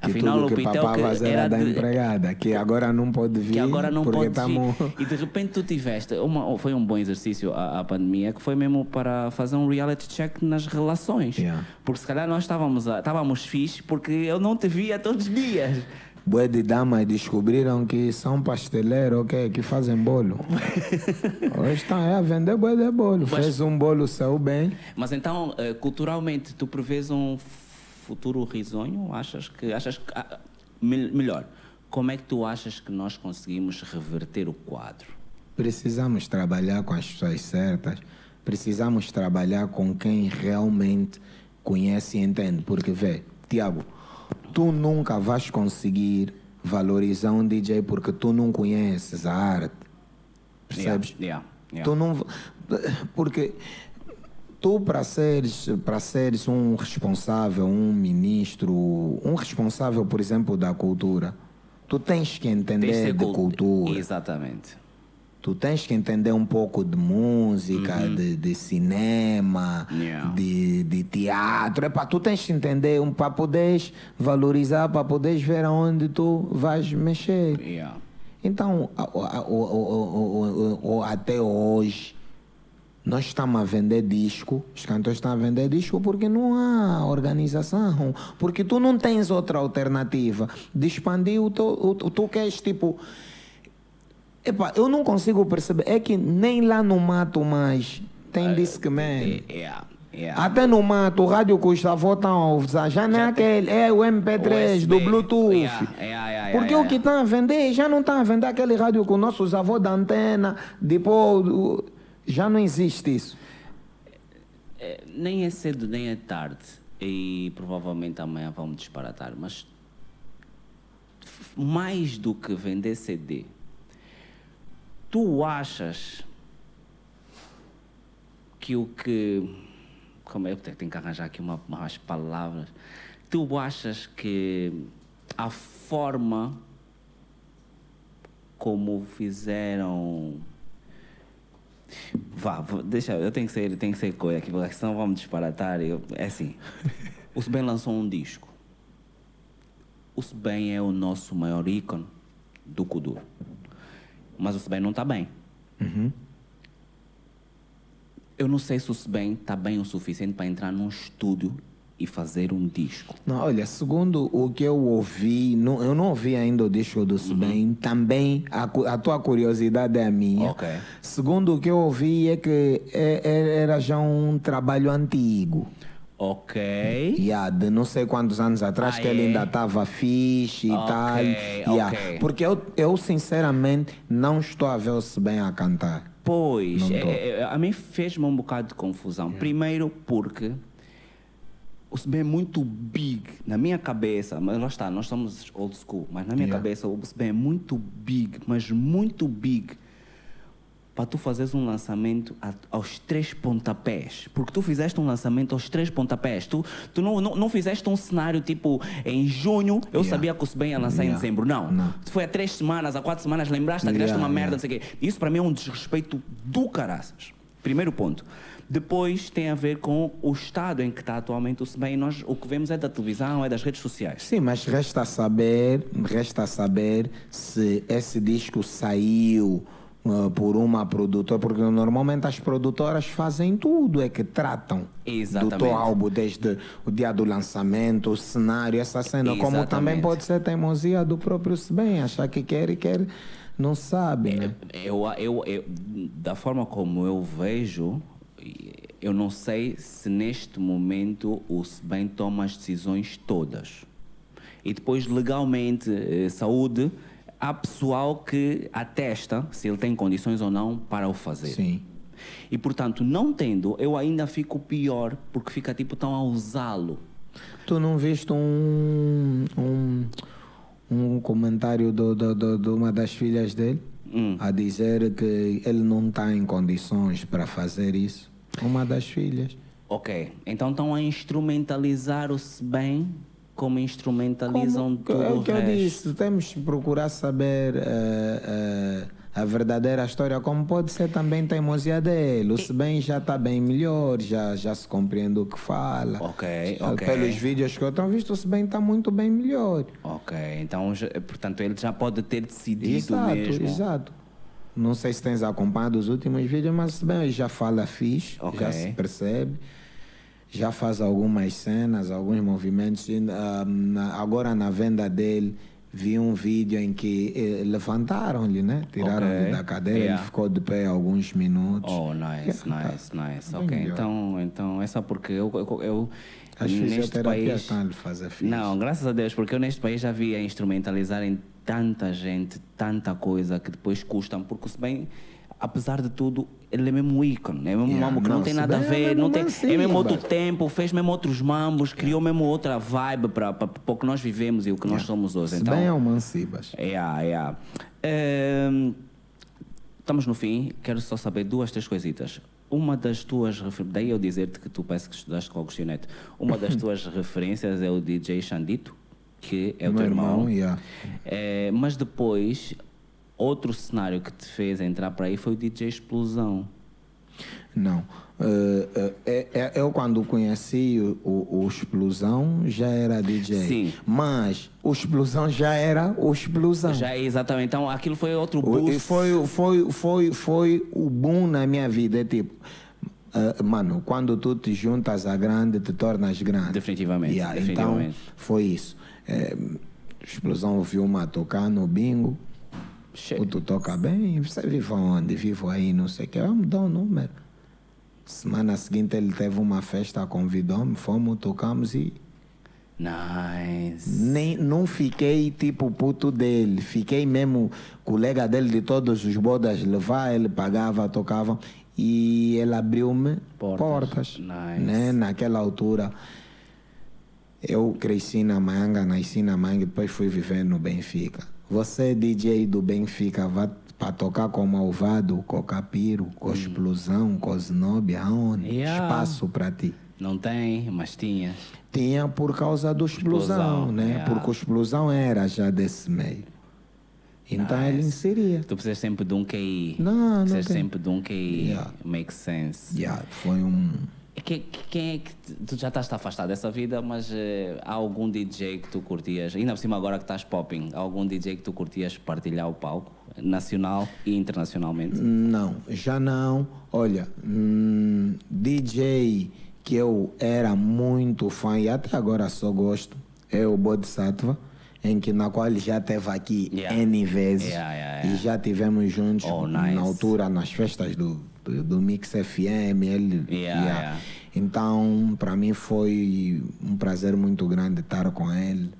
Que Afinal, tudo o que Pitel que era era da de- empregada, que agora não pode vir que agora não porque pode tamo... vir. E de repente tu tiveste, uma, foi um bom exercício a, a pandemia, que foi mesmo para fazer um reality check nas relações. Yeah. Porque se calhar nós estávamos, a- estávamos fixe porque eu não te via todos os dias. Bué de damas descobriram que são pasteleiros, ok, que fazem bolo. <laughs> Hoje estão aí a vender bué de bolo. Mas- Fez um bolo, saiu bem. Mas então, eh, culturalmente, tu prevês um futuro risonho? Achas que. Achas que ah, mel- melhor, como é que tu achas que nós conseguimos reverter o quadro? Precisamos trabalhar com as pessoas certas. Precisamos trabalhar com quem realmente conhece e entende. Porque, vê, Tiago, tu nunca vais conseguir valorizar um DJ porque tu não conheces a arte. Percebes? Yeah, yeah, Tu não. Porque tu, para seres, para seres um responsável, um ministro, um responsável, por exemplo, da cultura, tu tens que entender de cult- cultura. Exatamente. Tu tens que entender um pouco de música, de, de cinema, Uhum. Yeah. de, de teatro. Epá, tu tens que entender um, para poderes valorizar, para poderes ver aonde tu vais mexer. Yeah. Então, a- a- o- o- o- o- o- até hoje, nós estamos a vender disco, os cantores estão a vender disco porque não há organização, porque tu não tens outra alternativa de expandir o teu, o- tu queres tipo... Epá, eu não consigo perceber, é que nem lá no mato mais tem Discman. Yeah. Yeah. Até no mato, o rádio que os avós estão a usar, já não é aquele, é o MP3 do USB. Bluetooth. Yeah, yeah, Porque o que estão a vender, já não estão a vender aquele rádio com nossos avós da antena, depois, já não existe isso. É, nem é cedo nem é tarde e provavelmente amanhã vamos disparatar, mas mais do que vender CD, tu achas que o que. Como é? eu tenho que arranjar aqui uma, umas palavras. Tu achas que a forma como fizeram Vá, deixa, eu tenho que ser, tenho que ser coisa aqui, porque senão vamos disparatar. Eu, é assim, o Sben lançou um disco. O Sben é o nosso maior ícone do Kuduro. Mas o Sben não está bem. Eu não sei se o Sben está bem o suficiente para entrar num estúdio e fazer um disco. Não, olha, segundo o que eu ouvi, não, eu não ouvi ainda o disco do Subem, também a, a tua curiosidade é a minha. Ok. Segundo o que eu ouvi é que é- é- era já um trabalho antigo. Ok. Yeah, de não sei quantos anos atrás Ah, que ele é? ainda estava fixe e Ok, tal. Yeah, ok. Porque eu, eu sinceramente não estou a ver o Subem a cantar. Pois, é- tô. é- a mim fez-me um bocado de confusão. Primeiro porque o SB é muito big na minha cabeça, mas lá está, nós somos old school, mas na minha Yeah. cabeça o SB é muito big, mas muito big para tu fazeres um lançamento a- aos três pontapés. Porque tu fizeste um lançamento aos três pontapés. Tu, tu não, não, não fizeste um cenário tipo em junho, eu Yeah. sabia que o SBEM ia lançar em Yeah. dezembro. Não. Não. Tu foi há três semanas, há quatro semanas, lembraste, criaste Yeah, uma merda, não sei o quê. Isso para mim é um desrespeito do caraças. Primeiro ponto. Depois tem a ver com o estado em que está atualmente o SBEM. Nós o que vemos é da televisão, é das redes sociais. Sim, mas resta saber, resta saber se esse disco saiu ah, por uma produtora, porque normalmente as produtoras fazem tudo, é que tratam do Exatamente. teu álbum desde o dia do lançamento, o cenário, essa cena, como Exatamente. também pode ser teimosia do próprio Seben, achar que quer e quer, não sabe, né? Eu, eu, eu, da forma como eu vejo, eu não sei se neste momento o SBEM toma as decisões todas. E depois, legalmente, eh, saúde, há pessoal que atesta se ele tem condições ou não para o fazer. Sim. E, portanto, não tendo, eu ainda fico pior, porque fica tipo tão a usá-lo. Tu não viste um, um, um comentário do, do, do- de uma das filhas dele Hum. a dizer que ele não está em condições para fazer isso? Uma das filhas. Ok, então estão a instrumentalizar o SBEM como instrumentalizam Como- tudo é o o que eu disse, temos que procurar saber eh, eh, a verdadeira história, como pode ser também teimosia dele. O Sebem já está bem melhor, já, já se compreende o que fala. Ok, ok. Pelos vídeos que eu tenho visto, o Sebem está muito bem melhor. Ok, então, portanto, ele já pode ter decidido Exato, mesmo. exato. Não sei se tens acompanhado os últimos vídeos, mas se bem já fala fixe, Ok. já se percebe, já faz algumas cenas, alguns movimentos. Ah, agora na venda dele vi um vídeo em que eh, levantaram-lhe, né? Tiraram-lhe Ok, da cadeira, yeah. ele ficou de pé alguns minutos. Oh, nice, Yeah, nice, nice. bem Ok, melhor. então, então é só porque eu, eu, eu As neste país... estão fazer fixe. Não, graças a Deus, porque eu neste país já vi a instrumentalizarem tanta gente, tanta coisa que depois custam, porque se bem, apesar de tudo, ele é mesmo um ícone, é mesmo um Yeah, mambo que não, não, tem nada a é ver, mesmo não tem, assim, é mesmo outro but- tempo, fez mesmo outros mambos, criou mesmo outra vibe para o que nós vivemos e o que nós somos hoje. Se Então, bem é o Mancibas. Yeah, yeah. Ehm, estamos no fim, quero só saber duas, três coisitas. Uma das tuas daí eu dizer-te que tu parece que estudaste com o Agostinho Neto. Uma das <laughs> tuas referências é o DJ Xandito, que é o Meu teu irmão. irmão, yeah. Eh, mas depois, outro cenário que te fez entrar para aí foi o DJ Explosão. Não. Eh, eh, é- é- eu, quando conheci o, o- o Explosão, já era DJ. Sim. Mas o Explosão já era o Explosão. Já é exatamente. Então aquilo foi outro. E foi, foi, foi, foi o boom na minha vida. É tipo, eh, mano, quando tu te juntas a grande, te tornas grande. Definitivamente, Yeah, definitivamente. Então, foi isso. Eh, Explosão viu-me a tocar no bingo. Che- Tu toca bem, você vive onde? Vivo aí, não sei o que. Vamos dar um número. Semana seguinte ele teve uma festa, convidou-me, fomos, tocamos e Nice. nem, não fiquei tipo puto dele. Fiquei mesmo colega dele de todos os bodas, levar, ele pagava, tocava e ele abriu-me Portas. portas. Nice. né? Naquela altura eu cresci na Manga, nasci na Manga e depois fui viver no Benfica. Você, DJ do Benfica, vai para tocar com Malvado, com Capiro, com Explosão, com Znobi, aonde? Hum. Yeah. Espaço para ti. Não tem, mas tinha. Tinha por causa do explosão, Explosão, né? yeah. Porque o explosão era já desse meio. Então ele inseria. Tu precisas sempre de um QI. Não, não Precisas sempre de um QI. Yeah. Makes sense. Yeah, foi um. E que- que- Quem é que tu já estás afastado dessa vida, mas eh, há algum DJ que tu curtias, ainda por cima agora que estás popping, há algum DJ que tu curtias partilhar o palco, nacional e internacionalmente? Não, já não. Olha, hum, DJ que eu era muito fã e até agora só gosto é o Bodhisattva, em que na qual já esteve aqui Yeah. N vezes Yeah, yeah, e já tivemos juntos Oh, nice. na altura nas festas do, do, do Mix FM. Ele, Yeah, yeah. Então, para mim foi um prazer muito grande estar com ele.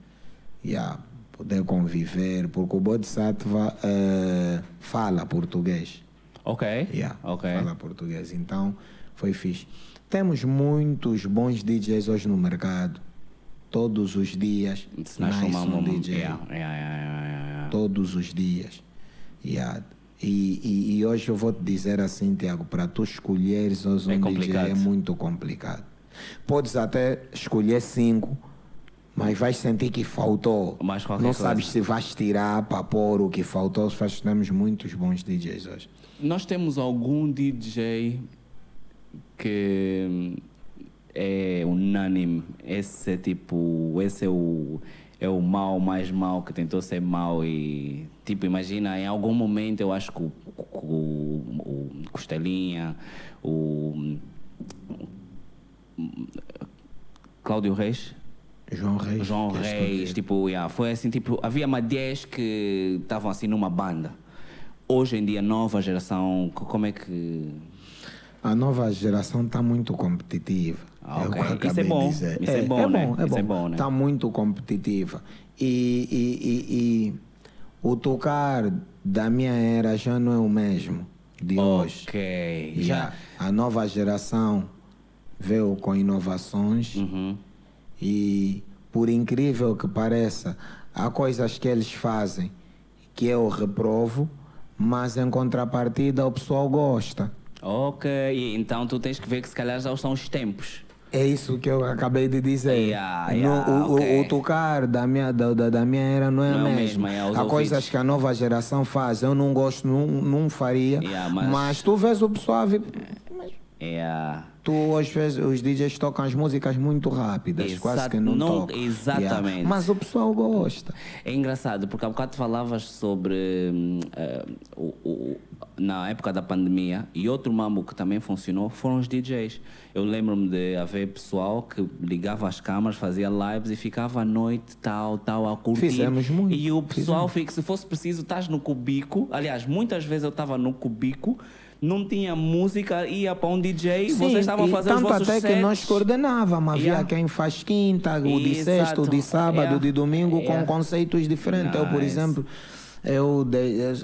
Yeah, poder conviver, porque o Bodhisattva eh, fala português. Ok. Yeah, Ok. Fala português. Então, foi fixe. Temos muitos bons DJs hoje no mercado. Todos os dias. Chamamos um DJ. Yeah, yeah, yeah. Todos os dias. Yeah. E, e, e hoje eu vou te dizer assim, Tiago, para tu escolheres hoje É um complicado. DJ é muito complicado. Podes até escolher cinco, mas vais sentir que faltou. Não coisa. sabes se vais tirar para pôr o que faltou. Faz- Temos muitos bons DJs hoje. Nós temos algum DJ que hum, é unânime. Esse é tipo. Esse é o. É o mal mais mal que tentou ser mal e tipo imagina em algum momento eu acho que o, o, o Costelinha, o Cláudio Reis, João Reis. João é Reis, tipo, yeah, foi assim, tipo, havia uma 10 que estavam assim numa banda. Hoje em dia, nova geração, co- como é que. A nova geração está muito competitiva. Ah, É o que ok. eu Isso é bom. Isso é bom, né? É é bom, bom, né? Está muito competitiva. E, e, e, e o tocar da minha era já não é o mesmo de hoje. Ok. Já a nova geração veio com inovações Uhum. e, por incrível que pareça, há coisas que eles fazem que eu reprovo, mas em contrapartida o pessoal gosta. Ok. Então tu tens que ver que se calhar já são os tempos. É isso que eu acabei de dizer. Yeah, No- yeah, o, o- ok. o tocar da minha, da, da, minha era não é Não é a o mesma. é Há coisas que a nova geração faz. Eu não gosto, não, não faria. Yeah, mas... mas- tu vês o pessoal a vir- Yeah. Tu, às vezes, os DJs tocam as músicas muito rápidas, Exato, quase que não, não- tocam. exatamente. Mas o pessoal gosta. É engraçado, porque há bocado falavas sobre eh, o, o- na época da pandemia e outro mambo que também funcionou foram os DJs. Eu lembro-me de haver pessoal que ligava as câmaras, fazia lives e ficava à noite, tal, tal, a curtir. Fizemos muito, E o pessoal fica, se fosse preciso, estás no cubico. Aliás, muitas vezes eu estava no cubico, não tinha música, ia para um DJ e vocês estavam e fazer os tanto vossos até que sets. nós coordenávamos. Havia Yeah. quem faz quinta, o de Exato. sexta, o de sábado, Yeah. o de domingo, Yeah. com conceitos diferentes. Eu, por Nice. exemplo, eu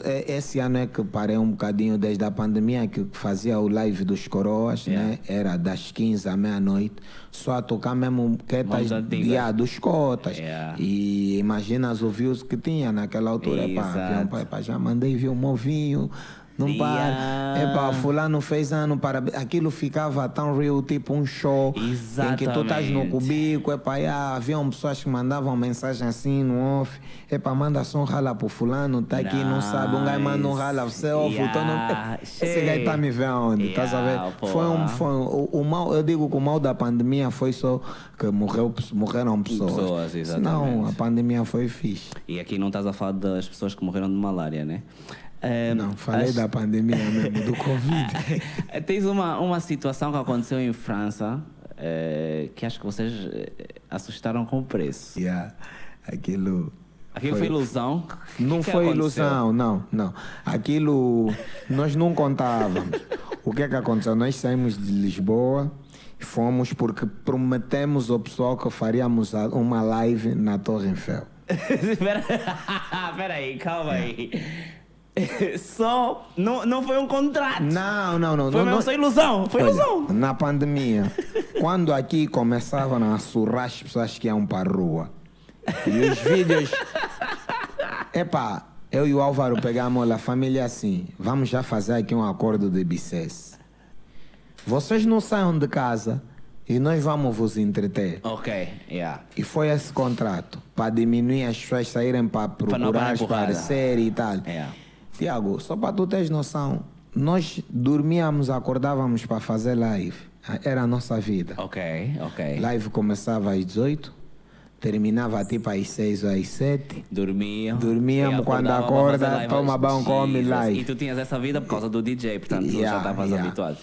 eh, esse ano é que parei um bocadinho desde a pandemia, que fazia o live dos coroas, Yeah. né? Era das 15 à meia-noite, só a tocar mesmo antigas. dia dos cotas. Yeah. E imagina os views que tinha naquela altura. Exato. epá, epá, já mandei ver um movinho. Não Yeah. para. Epá, fulano fez ano para. Aquilo ficava tão real, tipo um show. Em que tu estás no Exatamente. cubico, epá, yeah, haviam pessoas que mandavam mensagem assim no off. Epá, manda som rala pro fulano, tá aqui, não sabe. Um gajo manda um rala, você off, então não. Yeah, <laughs> Esse gajo tá me vendo onde? Estás a Yeah, ver? Foi um, foi um, o, o mal, eu digo que o mal da pandemia foi só que morreu, morreram pessoas. Pessoas, exatamente. a pandemia foi fixe. E aqui não estás a falar das pessoas que morreram de malária, né? Eh, Não, falei da pandemia mesmo, do Covid. <laughs> Tens uma, uma situação que aconteceu em França eh, que acho que vocês eh, assustaram com o preço. yeah. Aquilo. Aquilo foi, ilusão? O Não que foi ilusão, não, não. Aquilo nós não contávamos. o que é que aconteceu? Nós saímos de Lisboa e fomos porque prometemos ao pessoal que faríamos uma live na Torre Eiffel. <laughs> <laughs> Espera aí, calma aí. <laughs> Só. Não, não foi um contrato. Não, não, não. Foi não, mesmo não- ilusão. Foi Olha, ilusão. Na pandemia, <laughs> quando aqui começavam a surrar as pessoas que iam para a rua. E os vídeos. Epá, eu e o Álvaro pegamos a família assim. Vamos já fazer aqui um acordo de BCS. Vocês não saiam de casa e nós vamos vos entreter. Ok, yeah. E foi esse contrato para diminuir as pessoas saírem para procurar darem porrada. parecer e tal. É. Tiago, só para tu teres noção, nós dormíamos, acordávamos para fazer live. Era a nossa vida. Ok, ok. Live começava às 18, terminava tipo às 6 ou às 7. Dormiam. Dormíamos quando acorda, toma banho, come, live. E tu tinhas essa vida por causa do DJ, portanto tu já Yeah, estavas yeah. habituado.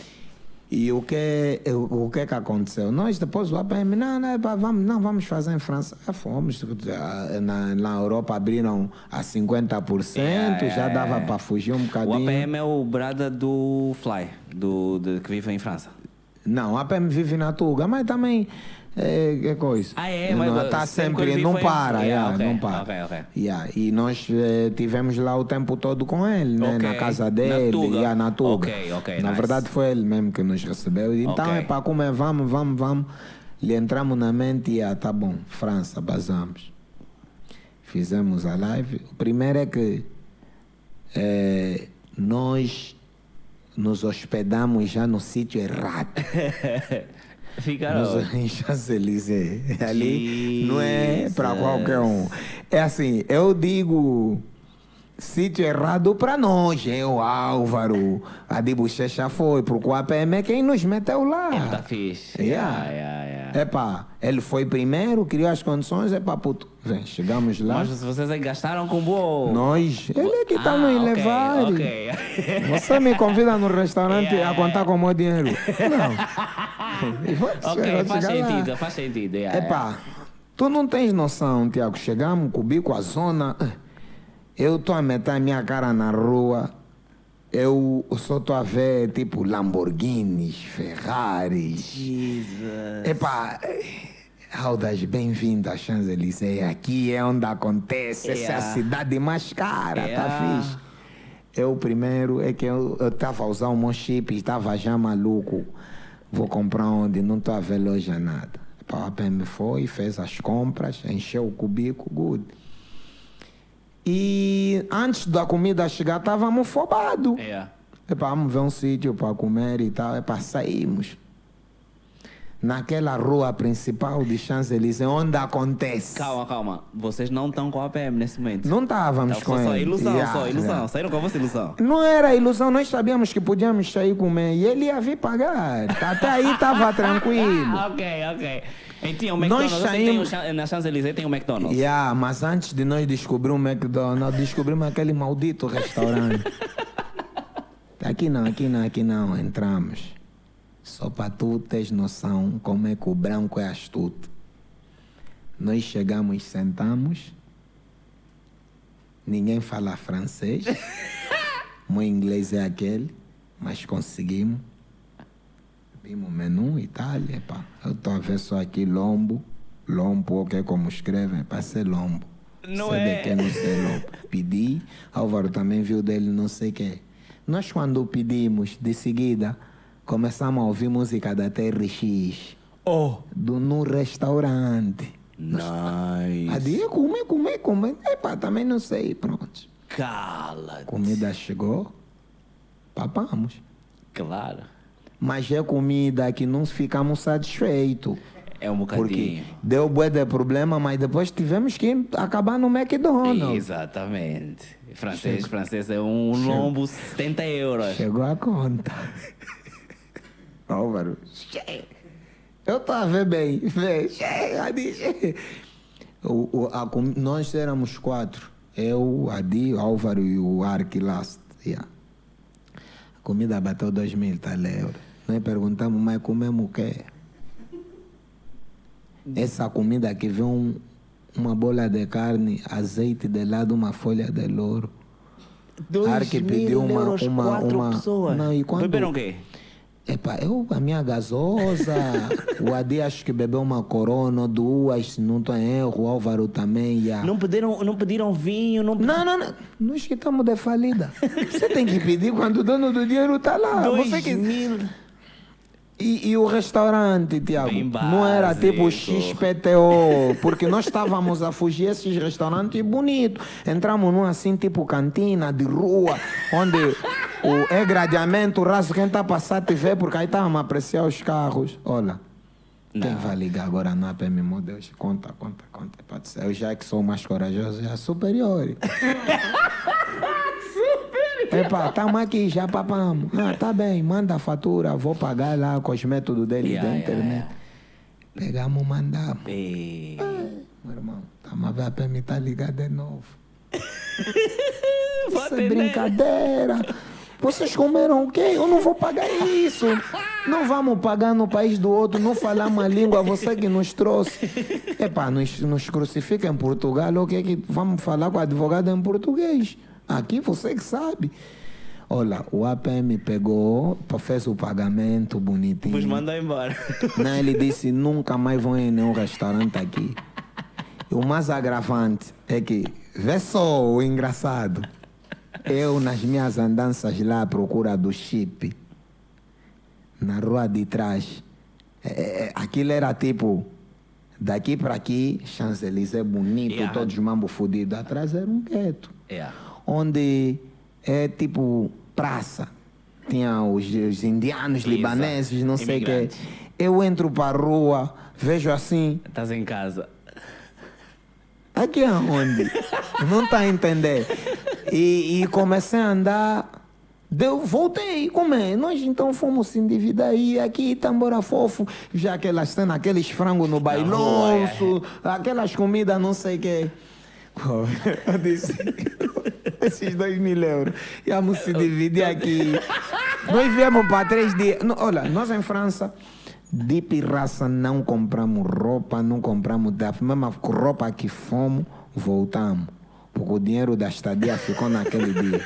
E o que, o, o que que aconteceu? Nós depois o APM, não, não, pá, vamos, não, vamos fazer em França. Ah, fomos. Na, na Europa abriram a 50%, Yeah, já dava yeah. para fugir um O bocadinho. APM é o brada do Fly, do, de- que vive em França. Não, a PM vive na Tuga, mas também é, é coisa. Ah, é? Mas sempre que sempre, não vive foi- para, Yeah, yeah, ok, não para. ok, ok. Yeah, E nós eh, tivemos lá o tempo todo com ele, né? Na casa Na dele, Tuga. yeah, na Tuga. Na nice. verdade foi ele mesmo que nos recebeu. Então é para comer, vamos, vamos, vamos. Lhe entramos na mente e ah, tá bom, França, basamos. Fizemos a live. O primeiro é que eh, nós nos hospedamos já no sítio errado. <laughs> Ficaram. Nos em Champs-Élysées. <laughs> Ali não é para Jesus. qualquer um. É assim, eu digo sítio errado para nós. Eu, Álvaro, a de Bochecha foi, porque o APM é quem nos meteu lá. É, tá fixe. Yeah. Yeah, yeah, yeah. Epá, ele foi primeiro, criou as condições, epá, puto. Vem, chegamos lá. Mas vocês aí gastaram com boa. Nós, ele é que está Ah, nos ok, levar. ok. Você me convida no restaurante <laughs> Yeah. a contar com o meu dinheiro. Não. <laughs> Ok, faz chegar lá. sentido, faz sentido. Yeah, Epá, tu não tens noção, Tiago. Chegamos, cubico, a zona. Eu estou a meter a minha cara na rua. Eu só estou a ver, tipo, Lamborghinis, Ferraris. Jesus. Epá, eh, Aldas, bem-vindo a Champs-Élysées. Aqui é onde acontece. Essa é a Yeah. cidade mais cara, Yeah. tá fixe? Eu primeiro é que eu estava a usar o meu chip estava já maluco. Vou comprar onde? Não estou a ver loja nada. A PM foi, fez as compras, encheu o cubico, good. E antes da comida chegar, estávamos fobados. Yeah. Epá, vamos ver um sítio para comer e tal. Epá, saímos. Naquela rua principal de Champs-Élysées, onde acontece. Calma, calma. Vocês não estão com a PM nesse momento. Não estávamos Tá, com só, só ele. ilusão, Yeah, só ilusão. yeah. Saíram com vossa ilusão. Não era ilusão, nós sabíamos que podíamos sair comer e ele ia vir pagar. Até aí estava <laughs> tranquilo. Ah, ok, ok. Então, o Nós McDonald's, que tem saímos- o Chan- na Champs-Élysées tem o McDonald's. Yeah, mas antes de nós descobrir o McDonald's, descobrimos aquele maldito restaurante. <laughs> Aqui não, aqui não, aqui não, entramos. Só para tu teres noção como é que o branco é astuto. Nós chegamos, sentamos, ninguém fala francês, <laughs> meu inglês é aquele, mas conseguimos. Vimos o menu tal, epá, eu estou a ver só aqui lombo, lombo, que é como escrevem, para ser lombo. Não sei é. de que não sei lombo. Pedi, Álvaro também viu dele não sei o que. Nós quando pedimos, de seguida, começamos a ouvir música da TRX, Oh, do, no restaurante. nice. Adia, comer, comer, comer. Epá, também não sei, pronto. Cala. Comida chegou, papamos. Claro. Mas é comida que não ficamos satisfeitos. É um Porque bocadinho. deu bué de problema, mas depois tivemos que acabar no McDonald's. Exatamente. Francês, francês é um lombo 70 euros. Chegou a conta. Álvaro, eu estou a ver bem. O, o, a nós éramos quatro. Eu, Adi, o Álvaro e o Ark Last. Yeah. A comida bateu dois mil tal euros. Nós perguntamos, mas comemos o quê? Essa comida que vem um, uma bola de carne, azeite de lado, uma folha de louro. Dois Ark mil pediu uma- euros, uma- quatro uma- pessoas. Não, e quando- Beberam o quê? Epa, eu, a minha gasosa, <laughs> o Adi acho que bebeu uma corona, duas, se não estou em erro, o Álvaro também. Yeah. Não pediram, não pediram vinho, não Não, não, não. Nós que estamos de falida. Você tem que pedir quando o dono do dinheiro está lá. Dois Você que... mil. E, e o restaurante, Tiago? Não era tipo. XPTO, porque nós estávamos a fugir esses restaurantes bonitos. Entramos num assim, tipo cantina de rua, onde o é gradeamento raso, quem está a passar te vê, porque aí estávamos a apreciar os carros. Olha, quem vai ligar agora na PM, meu Deus? Conta, conta, conta. Pode ser. Eu já que sou mais corajoso, já superior. Epa, estamos aqui, já papamos. Ah, tá bem, manda a fatura, vou pagar lá com os métodos dele Yeah, da yeah, internet. Pegamos, mandamos. Meu irmão, estamos a ver a PM tá ligada de novo. <laughs> Isso é brincadeira. Vocês comeram o quê? Eu não vou pagar isso. Não vamos pagar no país do outro, não falamos a língua, você que nos trouxe. Epá, nos, nos crucifica em Portugal, o que é que vamos falar com o advogado em português? Aqui você que sabe. Olha, o APM pegou, fez o pagamento bonitinho. Vos mandou embora. Não, ele disse, nunca mais vão em nenhum restaurante aqui. E o mais agravante é que, vê só o engraçado. Eu, nas minhas andanças lá à procura do chip, na rua de trás, é, é, aquilo era tipo, daqui para aqui, Champs-Élysées bonito, Yeah. todos mambo fudidos. Atrás era um gueto Yeah. onde é tipo praça. Tinha os, os indianos, Exato. libaneses, não sei o quê. Eu entro para a rua, vejo assim, Estás em casa. Aqui aonde? não está a entender. E, e comecei a andar, deu, voltei, como é? Nós então fomos se endividar e aqui, tambora fofo, já aquelas cenas, aqueles frangos no bailonço, aquelas comidas, não sei o quê. Pô, Eu disse, esses dois mil euros, íamos se dividir aqui. Nós viemos para três dias. Olha, nós em França, de pirraça não compramos roupa, não compramos da mesma roupa que fomos, voltamos. Porque o dinheiro da estadia ficou naquele dia.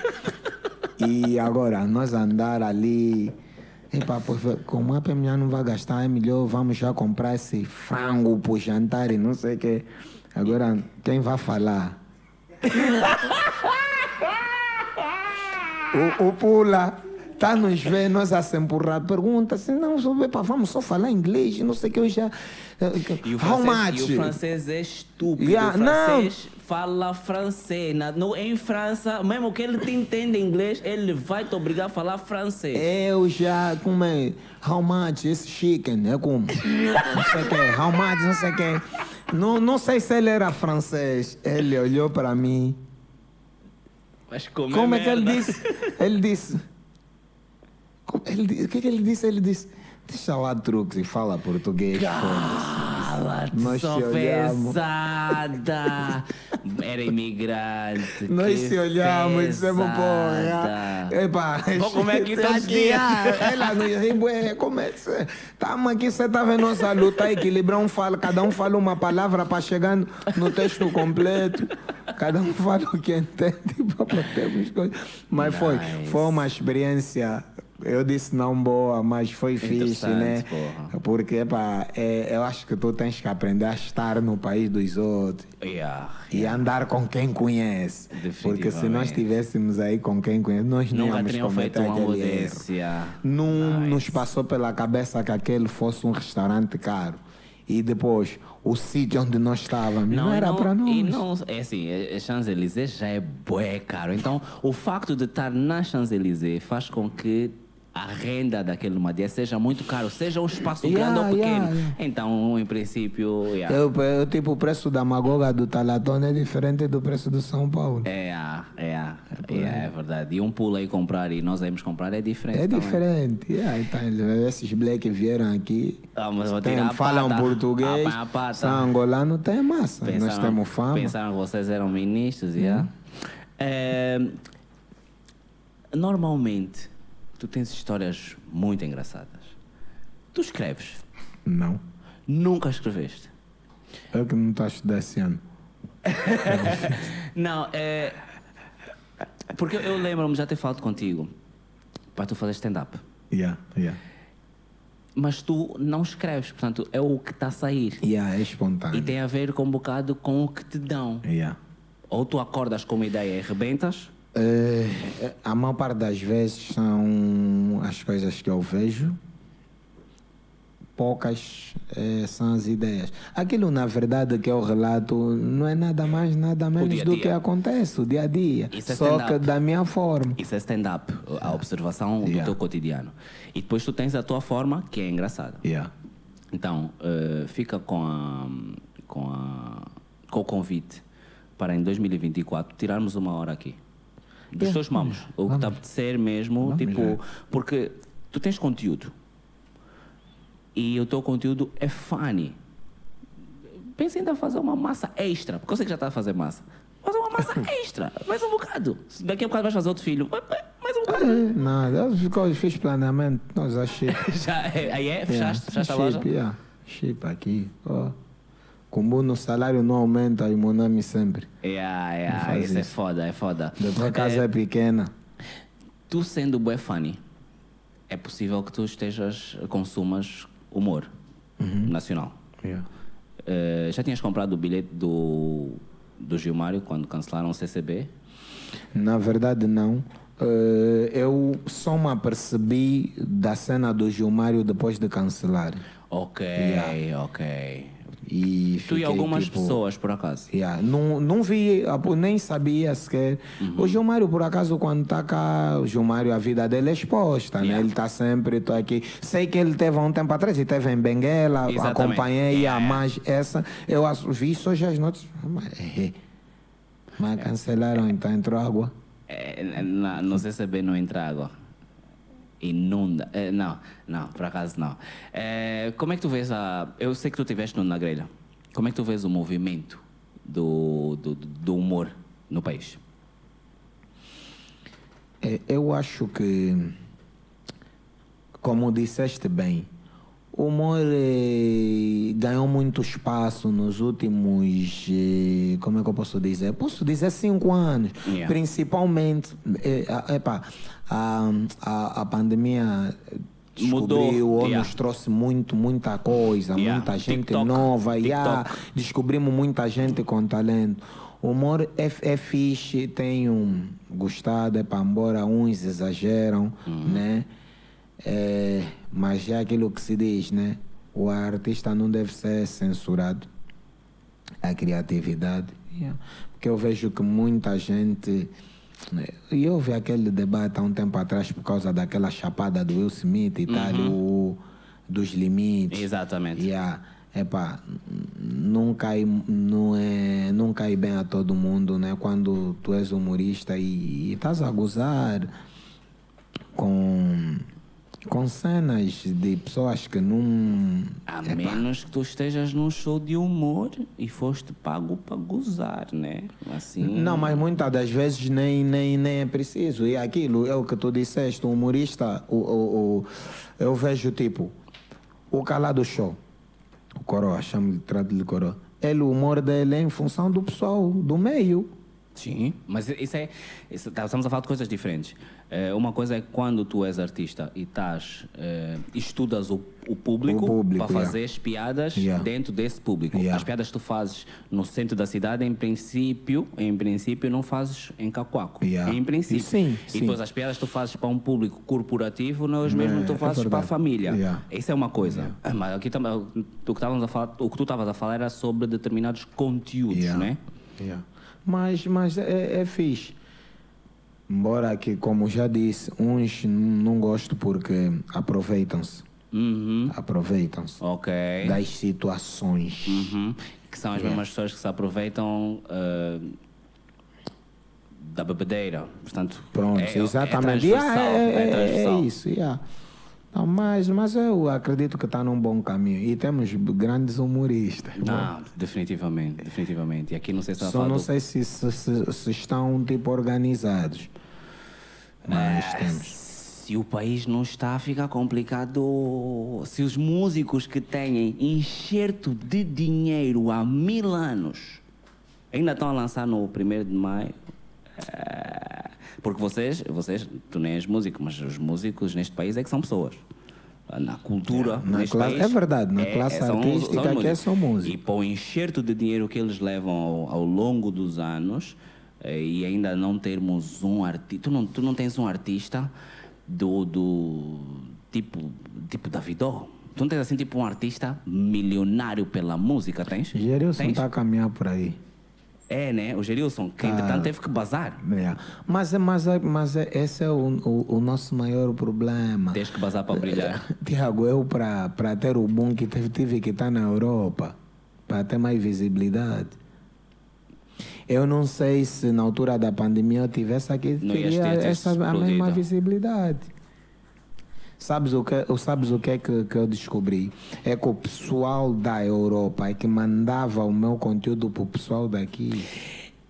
E agora, nós andar ali. Epa, pois, como a PM já não vai gastar, é melhor vamos já comprar esse frango para jantar e não sei o quê. Agora, quem vai falar? <laughs> o, o Pula tá nos vendo, nós a se empurrar, pergunta assim, não, epa, vamos só falar inglês, não sei o que eu já. E o How francês, much? e o francês é estúpido. Yeah, o francês fala francês. Na, no, em França, mesmo que ele te entenda inglês, ele vai te obrigar a falar francês. Eu já, como é? How much esse chicken? É como? Não sei o que, how much, não sei o que. Não, não sei se ele era francês. Ele olhou para mim. Mas comer Como é que ele disse? Ele disse. Como- ele o que, que ele disse? Ele disse: Deixa lá truques e fala português. foda-se." Cala-te, Nós olhamos. pesada. <laughs> Era imigrante. Nós que se olhamos e dissemos, pô, pesada. é, epa, Vou <laughs> comer aqui Ela nos ri, ué, como é que você... Estamos aqui, você está vendo nossa luta, equilibrar um fala, cada um fala uma palavra para chegar no, no texto completo. Cada um fala o que entende para termos coisas. Mas foi, foi uma experiência, eu disse não boa, mas foi fixe, né? Porra. Porque, epa, é, eu acho que tu tens que aprender a estar no país dos outros. Yeah, E andar com quem conhece. Porque se nós estivéssemos aí com quem conhece, nós não íamos feito cometer uma aquele erro. yeah. Não Nice. nos passou pela cabeça que aquele fosse um restaurante caro. E depois, o sítio onde nós estávamos não, e era para nós. E não, é assim, é- é Champs-Élysées já é bué caro. Então, o facto de estar na Champs-Élysées faz com que a renda daquele Madia seja muito caro, seja um espaço Yeah, grande ou pequeno. yeah, yeah. Então, em princípio, yeah. Eu, eu, tipo, o preço da magoga do Talatona é diferente do preço do São Paulo. É, ah, é, ah, é, é verdade. E um pulo aí comprar e nós irmos comprar é diferente. É também. diferente. Yeah, então, esses black vieram aqui. Ah, mas vou tem- tirar falam pata. português. Apanha a pata. São angolano, tem massa. nós temos fama. Pensaram que vocês eram ministros, yeah? É, normalmente, tu tens histórias muito engraçadas. Tu escreves. Não. Nunca escreveste. Eu que não estou a estudar esse ano. <laughs> Não, é. Porque eu lembro-me já ter falado contigo para tu fazer stand-up. Yeah, yeah. Mas tu não escreves, portanto, é o que está a sair. Yeah, é E espontâneo. tem a ver com um bocado com o que te dão. Yeah. Ou tu acordas com uma ideia e arrebentas, É, a maior parte das vezes são as coisas que eu vejo, poucas é, são as ideias. Aquilo, na verdade, que eu relato não é nada mais, nada menos dia a do dia. que acontece, o dia a dia. Isso é Só que da minha forma. Isso é stand-up, a observação do Yeah. teu cotidiano. E depois tu tens a tua forma, que é engraçada. Yeah. Então, eh, fica com, a, com, a, com o convite para em 2024 tirarmos uma hora aqui. Dos Yeah. teus mamos. O que te apetecer mesmo, Vamos, tipo, é. porque tu tens conteúdo. E o teu conteúdo é funny. Pensa ainda em fazer uma massa extra, porque eu sei que já está a fazer massa. Fazer uma massa <laughs> extra, mais um bocado. Daqui a bocado vais fazer outro filho, mais um bocado. É, nada, eu fico- fiz planeamento, nós achei. <laughs> Já, é- aí é? Fechaste, fechaste a loja? Chip, yeah. Chip aqui. ó. Como o salário não aumenta, e Monami sempre. Yeah, yeah, faz isso é isso. foda, é foda. Depois a casa é pequena. Tu sendo bué funny, é possível que tu estejas, consumas humor Uhum. nacional. Yeah. Eh, já tinhas comprado o bilhete do, do Gilmário quando cancelaram o CCB? Na verdade, não. Eh, eu só me apercebi da cena do Gilmário depois de cancelar. Ok, Yeah. ok. E Tu e algumas tipo, pessoas, por acaso. Yeah, não, não vi, ah, nem sabia sequer. Uhum. O Gilmário, por acaso, quando está cá, o Gilmário, a vida dele é exposta, né? Yeah. Ele está sempre tô aqui. Sei que ele teve há um tempo atrás, ele teve em Benguela, Exatamente. acompanhei, Yeah. yeah. mas essa, eu vi só já as notas. Mas, eh, mas cancelaram, então entrou água. É, na, no CCB não entra água. Inunda. É, não, não, por acaso não. É, como é que tu vês a. Eu sei que tu estiveste no- grelha. Como é que tu vês o movimento do, do, do humor no país? É, Eu acho que, como disseste bem, o humor eh, ganhou muito espaço nos últimos, eh, como é que eu posso dizer? Posso dizer cinco anos. Yeah. Principalmente, eh, a- epa, a, a, a pandemia Mudou, descobriu ou yeah. nos trouxe muito, muita coisa, Yeah. muita gente TikTok, nova. yeah. TikTok. descobrimos muita gente com talento. O humor é, é fixe, tenho gostado, é para embora uns exageram, né? É, mas é aquilo que se diz, né? O artista não deve ser censurado. A criatividade. yeah. Porque eu vejo que muita gente. né, E houve aquele debate há um tempo atrás por causa daquela chapada do Will Smith e tal, o, dos limites. Exatamente. Yeah. Epá, não cai, não, é, não cai bem a todo mundo, né? Quando tu és humorista e, e estás a gozar com, com cenas de pessoas que não. A Epá, menos que tu estejas num show de humor e foste pago para gozar, né? Assim. Não, mas muitas das vezes nem, nem, nem é preciso. E aquilo é o que tu disseste, o humorista, o, o, o- eu vejo tipo, o calado show, o coroa, chamo-lhe, trato-lhe coroa. Ele, o humor dele é em função do pessoal, do meio. Sim, mas isso é. Isso, tá- estamos a falar de coisas diferentes. Eh, uma coisa é quando tu és artista e estás. eh, estudas o, o público, O público, para yeah. fazer as piadas Yeah. dentro desse público. Yeah. As piadas que tu fazes no centro da cidade, em princípio, em princípio não fazes em Cacoaco. Yeah. Em princípio. Sim, e sim. depois as piadas que tu fazes para um público corporativo não é os mesmos que tu é fazes para a família. Yeah. Isso é uma coisa. Mas aqui também, o que tu estavas a falar era sobre determinados conteúdos, Yeah. né? Yeah. Mas, mas é, é fixe. Embora que, como já disse, uns não gosto porque aproveitam-se. Uhum. Aproveitam-se Ok. das situações. Uhum. Que são as mesmas pessoas que se aproveitam ah, da bebedeira. Portanto, Pronto, é, exatamente. É Yeah, transversal. é, é é- é isso, yeah. Não, mas, mas eu acredito que está num bom caminho. E temos grandes humoristas. Não, definitivamente, definitivamente. E aqui não sei se Só não sei se, se, se- se estão tipo organizados. Mas Ah, temos. Se o país não está, fica complicado. Se os músicos que têm enxerto de dinheiro há mil anos ainda estão a lançar no 1 de maio. Eh, Porque vocês, vocês, tu nem és músico, mas os músicos neste país é que são pessoas. Na cultura, Na neste classe- país, é verdade, na classe são os- artística é músicos. só músico. E para o enxerto de dinheiro que eles levam ao, ao longo dos anos eh, e ainda não termos um artista. Tu não, tu não tens um artista do, do tipo, tipo Davidó. Tu não tens assim tipo um artista milionário pela música, tens? Gerilson está a caminhar por aí. É, né? O Gerilson, que entretanto teve que bazar. É. Mas, é- mas, é- mas é- esse é o, o, o nosso maior problema. Tens que bazar para brilhar. <laughs> Tiago, eu para ter o boom que teve, tive que estar na Europa para ter mais visibilidade. Eu não sei se na altura da pandemia eu tivesse aqui, teria ter- ter essa, a mesma visibilidade. Sabes o que, sabes o que é que, que eu descobri? É que o pessoal da Europa é que mandava o meu conteúdo para o pessoal daqui.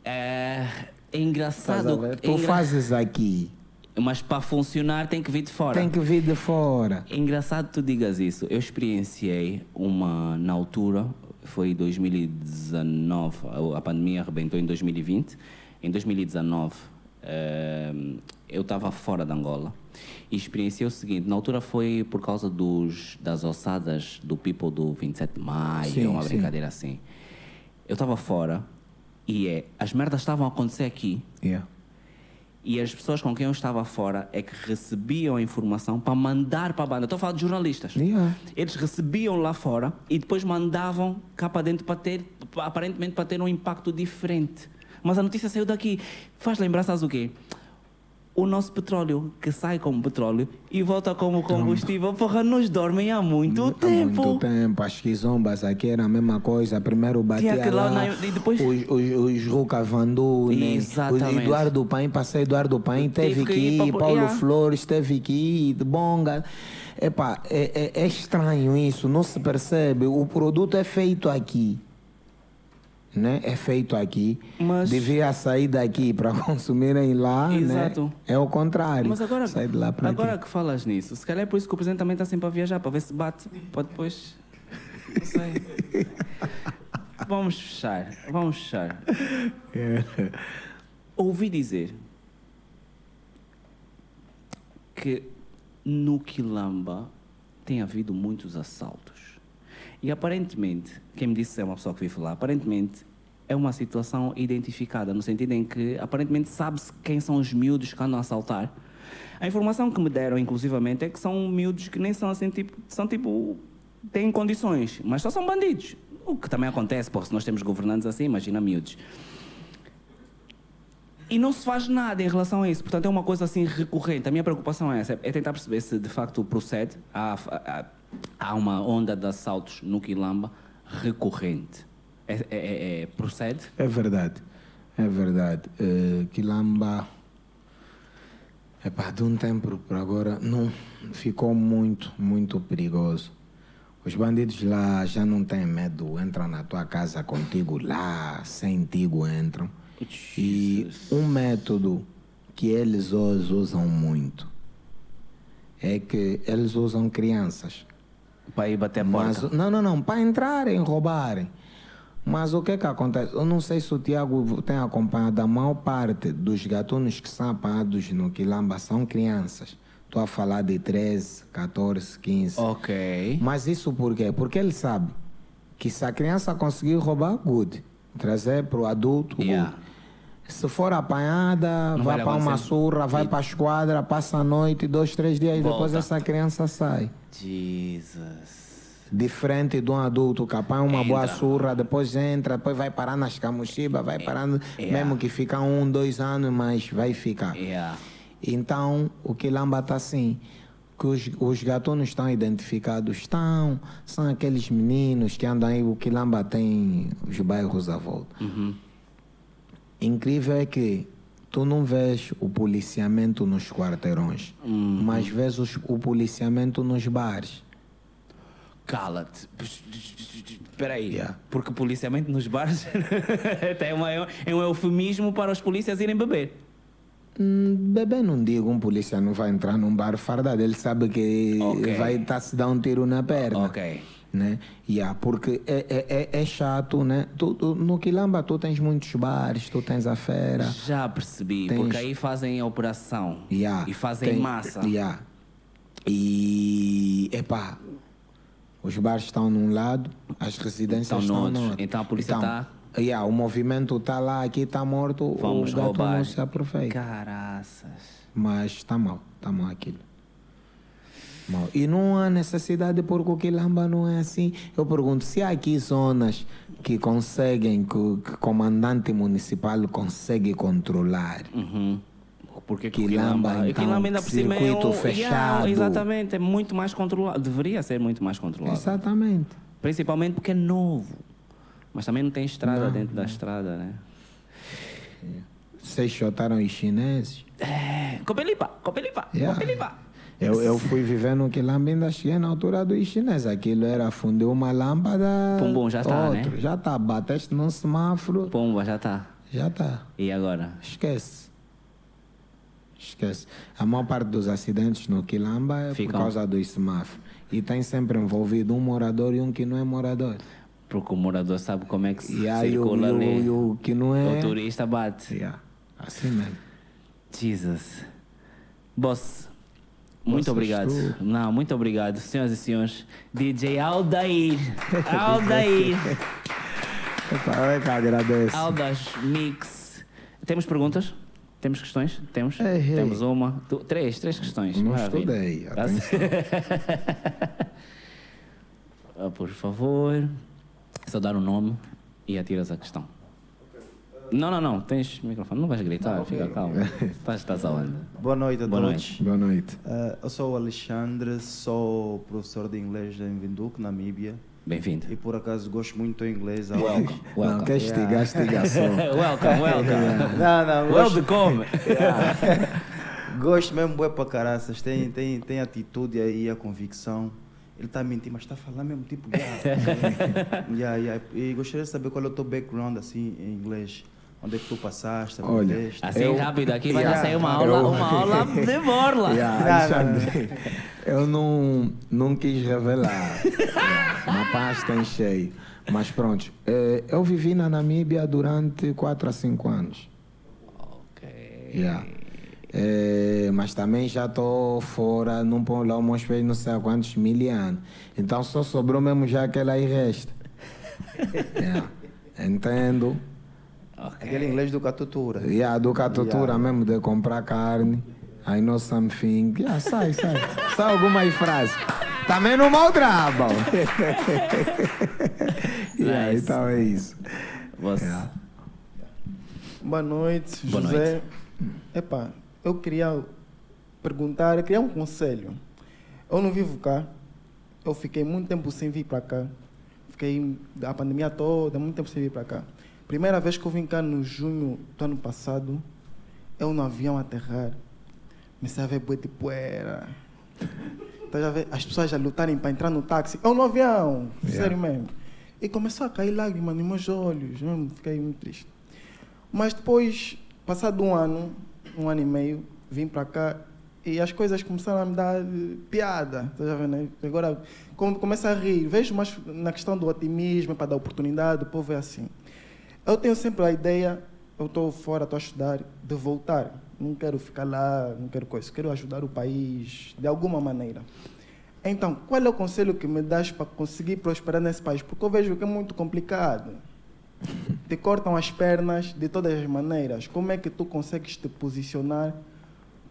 É, é engraçado. é Tu engra- fazes aqui, Mas para funcionar tem que vir de fora. tem que vir de fora. É engraçado que tu digas isso. Eu experienciei uma, na altura, foi em 2019, a- pandemia arrebentou em 2020. Em 2019, eh, eu estava fora de Angola e experienciei o seguinte: na altura foi por causa dos, das ossadas do People do 27 de Maio, Sim, uma sim. brincadeira assim. Eu estava fora e é, as merdas estavam a acontecer aqui. Yeah. E as pessoas com quem eu estava fora é que recebiam a informação para mandar para a banda. Estou a falar de jornalistas. Yeah. Eles recebiam lá fora e depois mandavam cá para dentro para ter, aparentemente para ter um impacto diferente. Mas a notícia saiu daqui. Faz lembrar, sabes o quê? O nosso petróleo, que sai como petróleo e volta como combustível, porra, nos dormem há muito Há tempo. muito tempo. As quizombas aqui era a mesma coisa. Primeiro batia aquele lá lá, na- e depois- os, os, os Ruca Vandune, Exatamente. o Eduardo Paim, passei Eduardo Paim, teve, Teve que ir Paulo Yeah. Flores teve que ir, de Bonga. Epá, é, é, é estranho isso, não se percebe. O produto é feito aqui. Né? É feito aqui. Mas- Devia sair daqui para <laughs> consumirem lá. Exato. Né? É o contrário. Mas agora, Sai de lá para agora aqui. que falas nisso, se calhar é por isso que o presidente também está sempre a viajar, para ver se bate, para depois. Não sei. <laughs> vamos fechar, vamos fechar. Ouvi dizer que no Quilamba tem havido muitos assaltos. E aparentemente, quem me disse é uma pessoa que vive lá, aparentemente é uma situação identificada, no sentido em que aparentemente sabe-se quem são os miúdos que andam a assaltar. A informação que me deram, inclusivamente, é que são miúdos que nem são assim, tipo, são tipo, têm condições, mas só são bandidos. O que também acontece, porque se nós temos governantes assim, imagina miúdos. E não se faz nada em relação a isso. Portanto, é uma coisa assim recorrente. A minha preocupação é essa: é tentar perceber se de facto procede. Há, há, há uma onda de assaltos no Quilamba recorrente. É, é, é, é procede? É verdade. É verdade. Uh, Quilamba. Epá, de um tempo para agora não ficou muito, muito perigoso. Os bandidos lá já não têm medo, entram na tua casa contigo lá, sem tigo entram. E um método que eles hoje usam muito é que eles usam crianças. Para ir bater porta? Mas, não, não, não, para entrarem, roubarem. Mas o que que acontece? Eu não sei se o Tiago tem acompanhado, a maior parte dos gatunos que são apanhados no Quilamba são crianças. Estou a falar de 13, 14, 15. Ok. Mas isso por quê? Porque ele sabe que se a criança conseguir roubar, good. Trazer para o adulto, yeah. good. Se for apanhada, não vai, vai para uma surra, vai para a esquadra, passa a noite, dois, três dias, Volta. depois essa criança sai. Jesus. Diferente de um adulto que apanha uma entra. boa surra, depois entra, depois vai parar nas camuchibas, vai parando, yeah. mesmo que fica um, dois anos, mas vai ficar. Yeah. Então, o Quilamba está assim que os, os gatunos estão identificados, estão, são aqueles meninos que andam aí, o Quilamba tem os bairros à volta. Uhum. Incrível é que tu não vês o policiamento nos quarteirões, uhum. mas vês os, o policiamento nos bares. Cala-te. Espera aí. Yeah. Porque policiamento nos bares <laughs> é, uma, é um eufemismo para os polícias irem beber. Hum, bebê não digo, um polícia não vai entrar num bar fardado, ele sabe que okay. vai estar tá se dar um tiro na perna. Ok né? Yeah, porque é, é, é, é chato, né? Tu, tu, no Quilamba tu tens muitos bares, tu tens a feira. Já percebi, tens... porque aí fazem a operação yeah, e fazem tem, massa. Yeah. E, epá, os bares estão num lado, as residências estão, estão no outro. Então a polícia está... Então, yeah, o movimento está lá, aqui está morto, Vamos o gato roubar. não se aproveita. Caraças. Mas está mal, está mal aquilo. E não há necessidade porque o Quilamba não é assim. Eu pergunto, se há aqui zonas que conseguem, que o comandante municipal consegue controlar. Uhum. Porque Quilamba, Quilamba, então, Quilamba ainda por cima é um, fechado. Yeah, exatamente, é muito mais controlado. Deveria ser muito mais controlado. Exatamente. Principalmente porque é novo. Mas também não tem estrada não, dentro não. da estrada, né? Vocês chotaram os chineses? É, Copelipa, Copelipa, yeah. Copelipa. Eu, eu fui viver no Quilamba ainda cheguei na altura do chinês. Aquilo era fundir uma lâmpada. Pum, já está, né? Já está. Bateste num semáforo. Pumba, já está. Já está. E agora? Esquece. Esquece. A maior parte dos acidentes no Quilamba é Ficam. por causa dos semáforos. E tem sempre envolvido um morador e um que não é morador. Porque o morador sabe como é que se e aí circula o, ali. E o, que não é... O turista bate. Yeah. Assim mesmo. Jesus. Boss, muito obrigado. Não, muito obrigado, senhoras e senhores. DJ Aldair. <laughs> Aldair. <laughs> Eu que agradeço. Aldas Mix. Temos perguntas? Temos questões? Temos? Ei, ei. Temos uma, três, três questões. Não estudei. <laughs> Ah, por favor, só dar o um nome e atiras a questão. Não, não, não. Tens microfone. Não vais gritar. Não, Fica okay. calmo. <laughs> estás, estás aonde? Boa noite a Boa todos. Noite. Boa noite. Uh, eu sou o Alexandre, sou professor de inglês em Windhoek, Namíbia. Bem-vindo. E por acaso gosto muito do inglês. <laughs> Welcome. welcome. Não, só. welcome, welcome. Não, não. Welcome. Yeah. <laughs> gosto mesmo, bué para caraças. Tem, tem, tem atitude aí, a convicção. Ele está mentindo, mas está falando mesmo tipo. Yeah. yeah, yeah. E gostaria de saber qual é o teu background assim em inglês. Onde é que tu passaste? Olha, assim eu, rápido, aqui vai yeah, sair uma aula, eu, uma aula de borla. Yeah, eu não, não quis revelar. <laughs> uma pasta em cheio. Mas pronto, eh, eu vivi na Namíbia durante 4 a 5 anos. Ok. Yeah. É, mas também já estou fora, não pôr lá um espelho não sei há quantos mil anos. Então só sobrou mesmo já aquela aí resta. <laughs> yeah. Entendo Aquele inglês do Catutura. E a do catutura mesmo de comprar carne. I know something. Yeah, sai, sai. <laughs> Sai alguma aí frase. Também no mau trabalho. <laughs> yeah, Nice. então é isso. Você. Yeah. Boa noite, Boa José. Epá, eu queria perguntar, eu queria um conselho. Eu não vivo cá. Eu fiquei muito tempo sem vir para cá. Fiquei a pandemia toda, muito tempo sem vir para cá. Primeira vez que eu vim cá no junho do ano passado, eu no avião aterrar, comecei a ver boi de poeira. Tá? As pessoas a lutarem para entrar no táxi. Eu no avião, Yeah. sério mesmo. E começou a cair lágrimas nos meus olhos, mesmo, fiquei muito triste. Mas depois, passado um ano, um ano e meio, vim para cá e as coisas começaram a me dar piada. Tá já vendo? né? Agora come- começo a rir. Vejo mais na questão do otimismo, para dar oportunidade, o povo é assim. Eu tenho sempre a ideia, eu estou fora, estou a estudar, de voltar. Não quero ficar lá, não quero coisa. Quero ajudar o país de alguma maneira. Então, qual é o conselho que me das para conseguir prosperar nesse país? Porque eu vejo que é muito complicado. <laughs> Te cortam as pernas de todas as maneiras. Como é que tu consegues te posicionar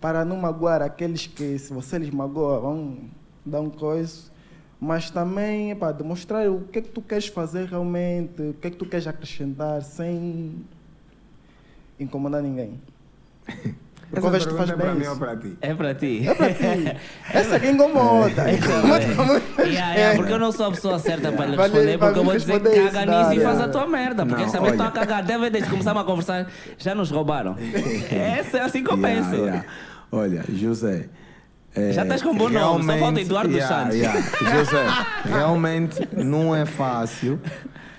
para não magoar aqueles que, se você lhes magoa, vão dar um coisa, mas também para demonstrar o que é que tu queres fazer realmente, o que é que tu queres acrescentar sem incomodar ninguém. <laughs> Porque que tu faz é pra bem mim ou isso. pra ti? É para ti. É para ti. <laughs> Essa aqui incomoda. Incomoda muito. Yeah, yeah, porque eu não sou a pessoa certa para lhe responder, porque eu vou dizer isso, caga nisso e faz a tua merda, porque Não, eles também estão a olha. cagar. Desde desde que começamos a conversar, já nos roubaram. <laughs> Essa é assim que eu Yeah, penso. yeah. Olha, José. É, Já estás com bom nome, só falta Eduardo yeah, Santos. yeah. <laughs> José, realmente não é fácil.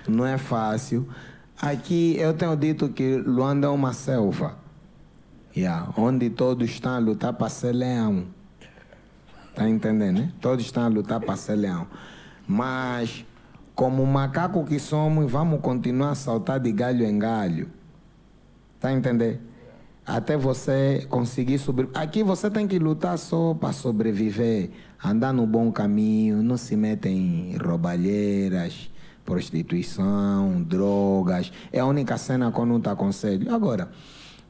Não é fácil. Aqui eu tenho dito que Luanda é uma selva. Yeah, onde todos estão a lutar para ser leão. Tá entendendo, né? Todos estão a lutar para ser leão. Mas, como macaco que somos, vamos continuar a saltar de galho em galho. Tá entendendo? Até você conseguir sobreviver. Aqui você tem que lutar só para sobreviver. Andar no bom caminho, não se mete em roubalheiras, prostituição, drogas. É a única cena que eu não te aconselho. Agora,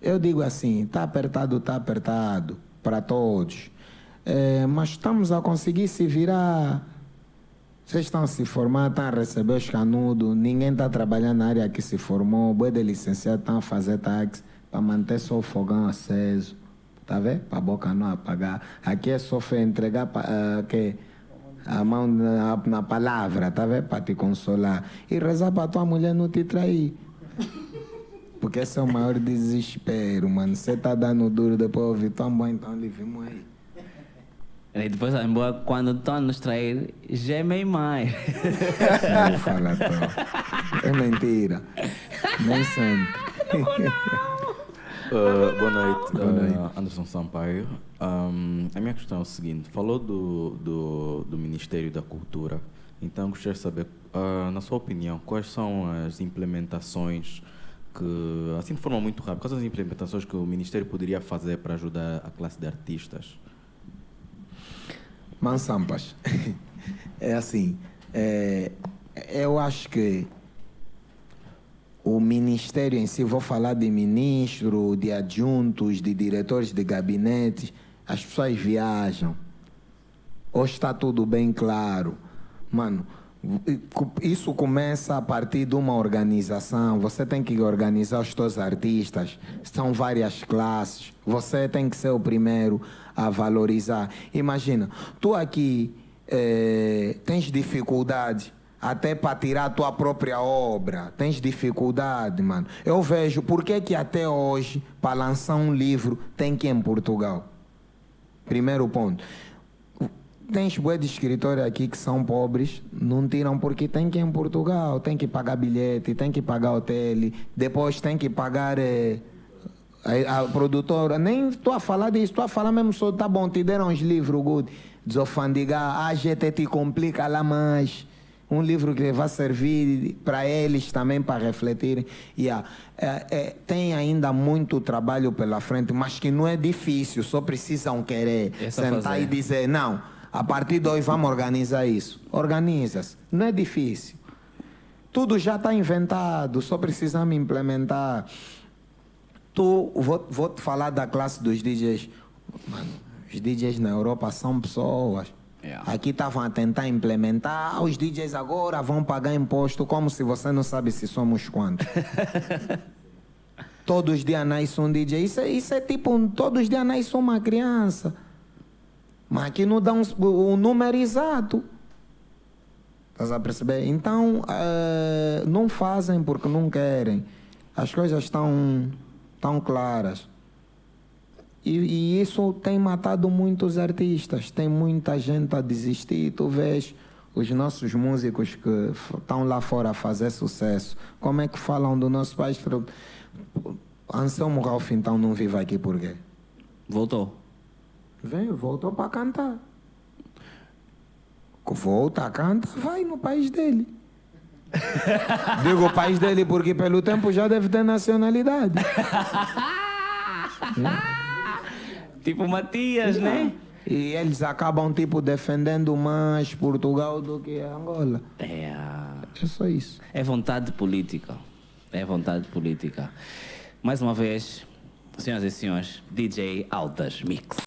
eu digo assim, tá apertado, tá apertado para todos. É, mas estamos a conseguir se virar. Vocês estão a se formar, estão a receber os canudos, ninguém está trabalhando na área que se formou, boi de licenciado estão a fazer táxi para manter só o fogão aceso, tá vendo? Para a boca não apagar. Aqui é só entregar ah, que a mão na, na palavra, tá vendo? Para te consolar. E rezar para tua mulher não te trair. Porque esse é o maior desespero, mano. Você tá dando duro, depois ouvir tão bom, então livimos aí. E depois, embora, quando estão a nos trair, gemem mais. Não fala tão. É mentira. Nem sempre. <laughs> Uh, boa noite, Boa uh, noite. Anderson Sampaio. Um, a minha questão é o seguinte: falou do, do, do Ministério da Cultura, então gostaria de saber, uh, na sua opinião, quais são as implementações que, assim de forma muito rápida, quais são as implementações que o Ministério poderia fazer para ajudar a classe de artistas? Mansampas. <laughs> É assim, é, eu acho que o ministério em si, vou falar de ministro, de adjuntos, de diretores de gabinetes, as pessoas viajam. Hoje está tudo bem claro. Mano, isso começa a partir de uma organização. Você tem que organizar os teus artistas. São várias classes. Você tem que ser o primeiro a valorizar. Imagina, tu aqui eh, tens dificuldade até para tirar a tua própria obra. Tens dificuldade, mano. Eu vejo por que que até hoje, para lançar um livro, tem que ir em Portugal. Primeiro ponto. Tens bué de escritores aqui que são pobres, não tiram porque tem que ir em Portugal, tem que pagar bilhete, tem que pagar hotel, depois tem que pagar eh, a, a produtora. Nem estou a falar disso, estou a falar mesmo só, tá bom, te deram uns livros, good, desofandigar, a GT te complica lá mais. Um livro que vai servir para eles também para refletirem. Yeah. É, é, tem ainda muito trabalho pela frente, mas que não é difícil, só precisam querer É só sentar fazer. e dizer, não, a partir de hoje vamos organizar isso. Organiza-se. Não é difícil. Tudo já está inventado, só precisamos implementar. Tu, vou, vou te falar da classe dos DJs. Mano, os DJs na Europa são pessoas. Yeah. Aqui estavam a tentar implementar. Ah, os DJs agora vão pagar imposto, como se você não sabe se somos quantos. <laughs> todos os dias nasce um DJ. Isso é, isso é tipo, um- todos os dias nasce uma criança. Mas aqui não dá um, o número exato. Estás a perceber? Então, eh, não fazem porque não querem. As coisas estão, estão claras. E, e isso tem matado muitos artistas. Tem muita gente a desistir. Tu vês os nossos músicos que estão lá fora a fazer sucesso. Como é que falam do nosso país? Anselmo Ralph, então, não vive aqui por quê? Voltou. Veio, voltou para cantar. Volta, canta, vai no país dele. <laughs> Digo o país dele porque pelo tempo já deve ter nacionalidade. <laughs> Tipo Matias, né? E eles acabam tipo defendendo mais Portugal do que Angola. É, É só isso. é vontade política. É vontade política. Mais uma vez, senhoras e senhores, DJ Altas Mix.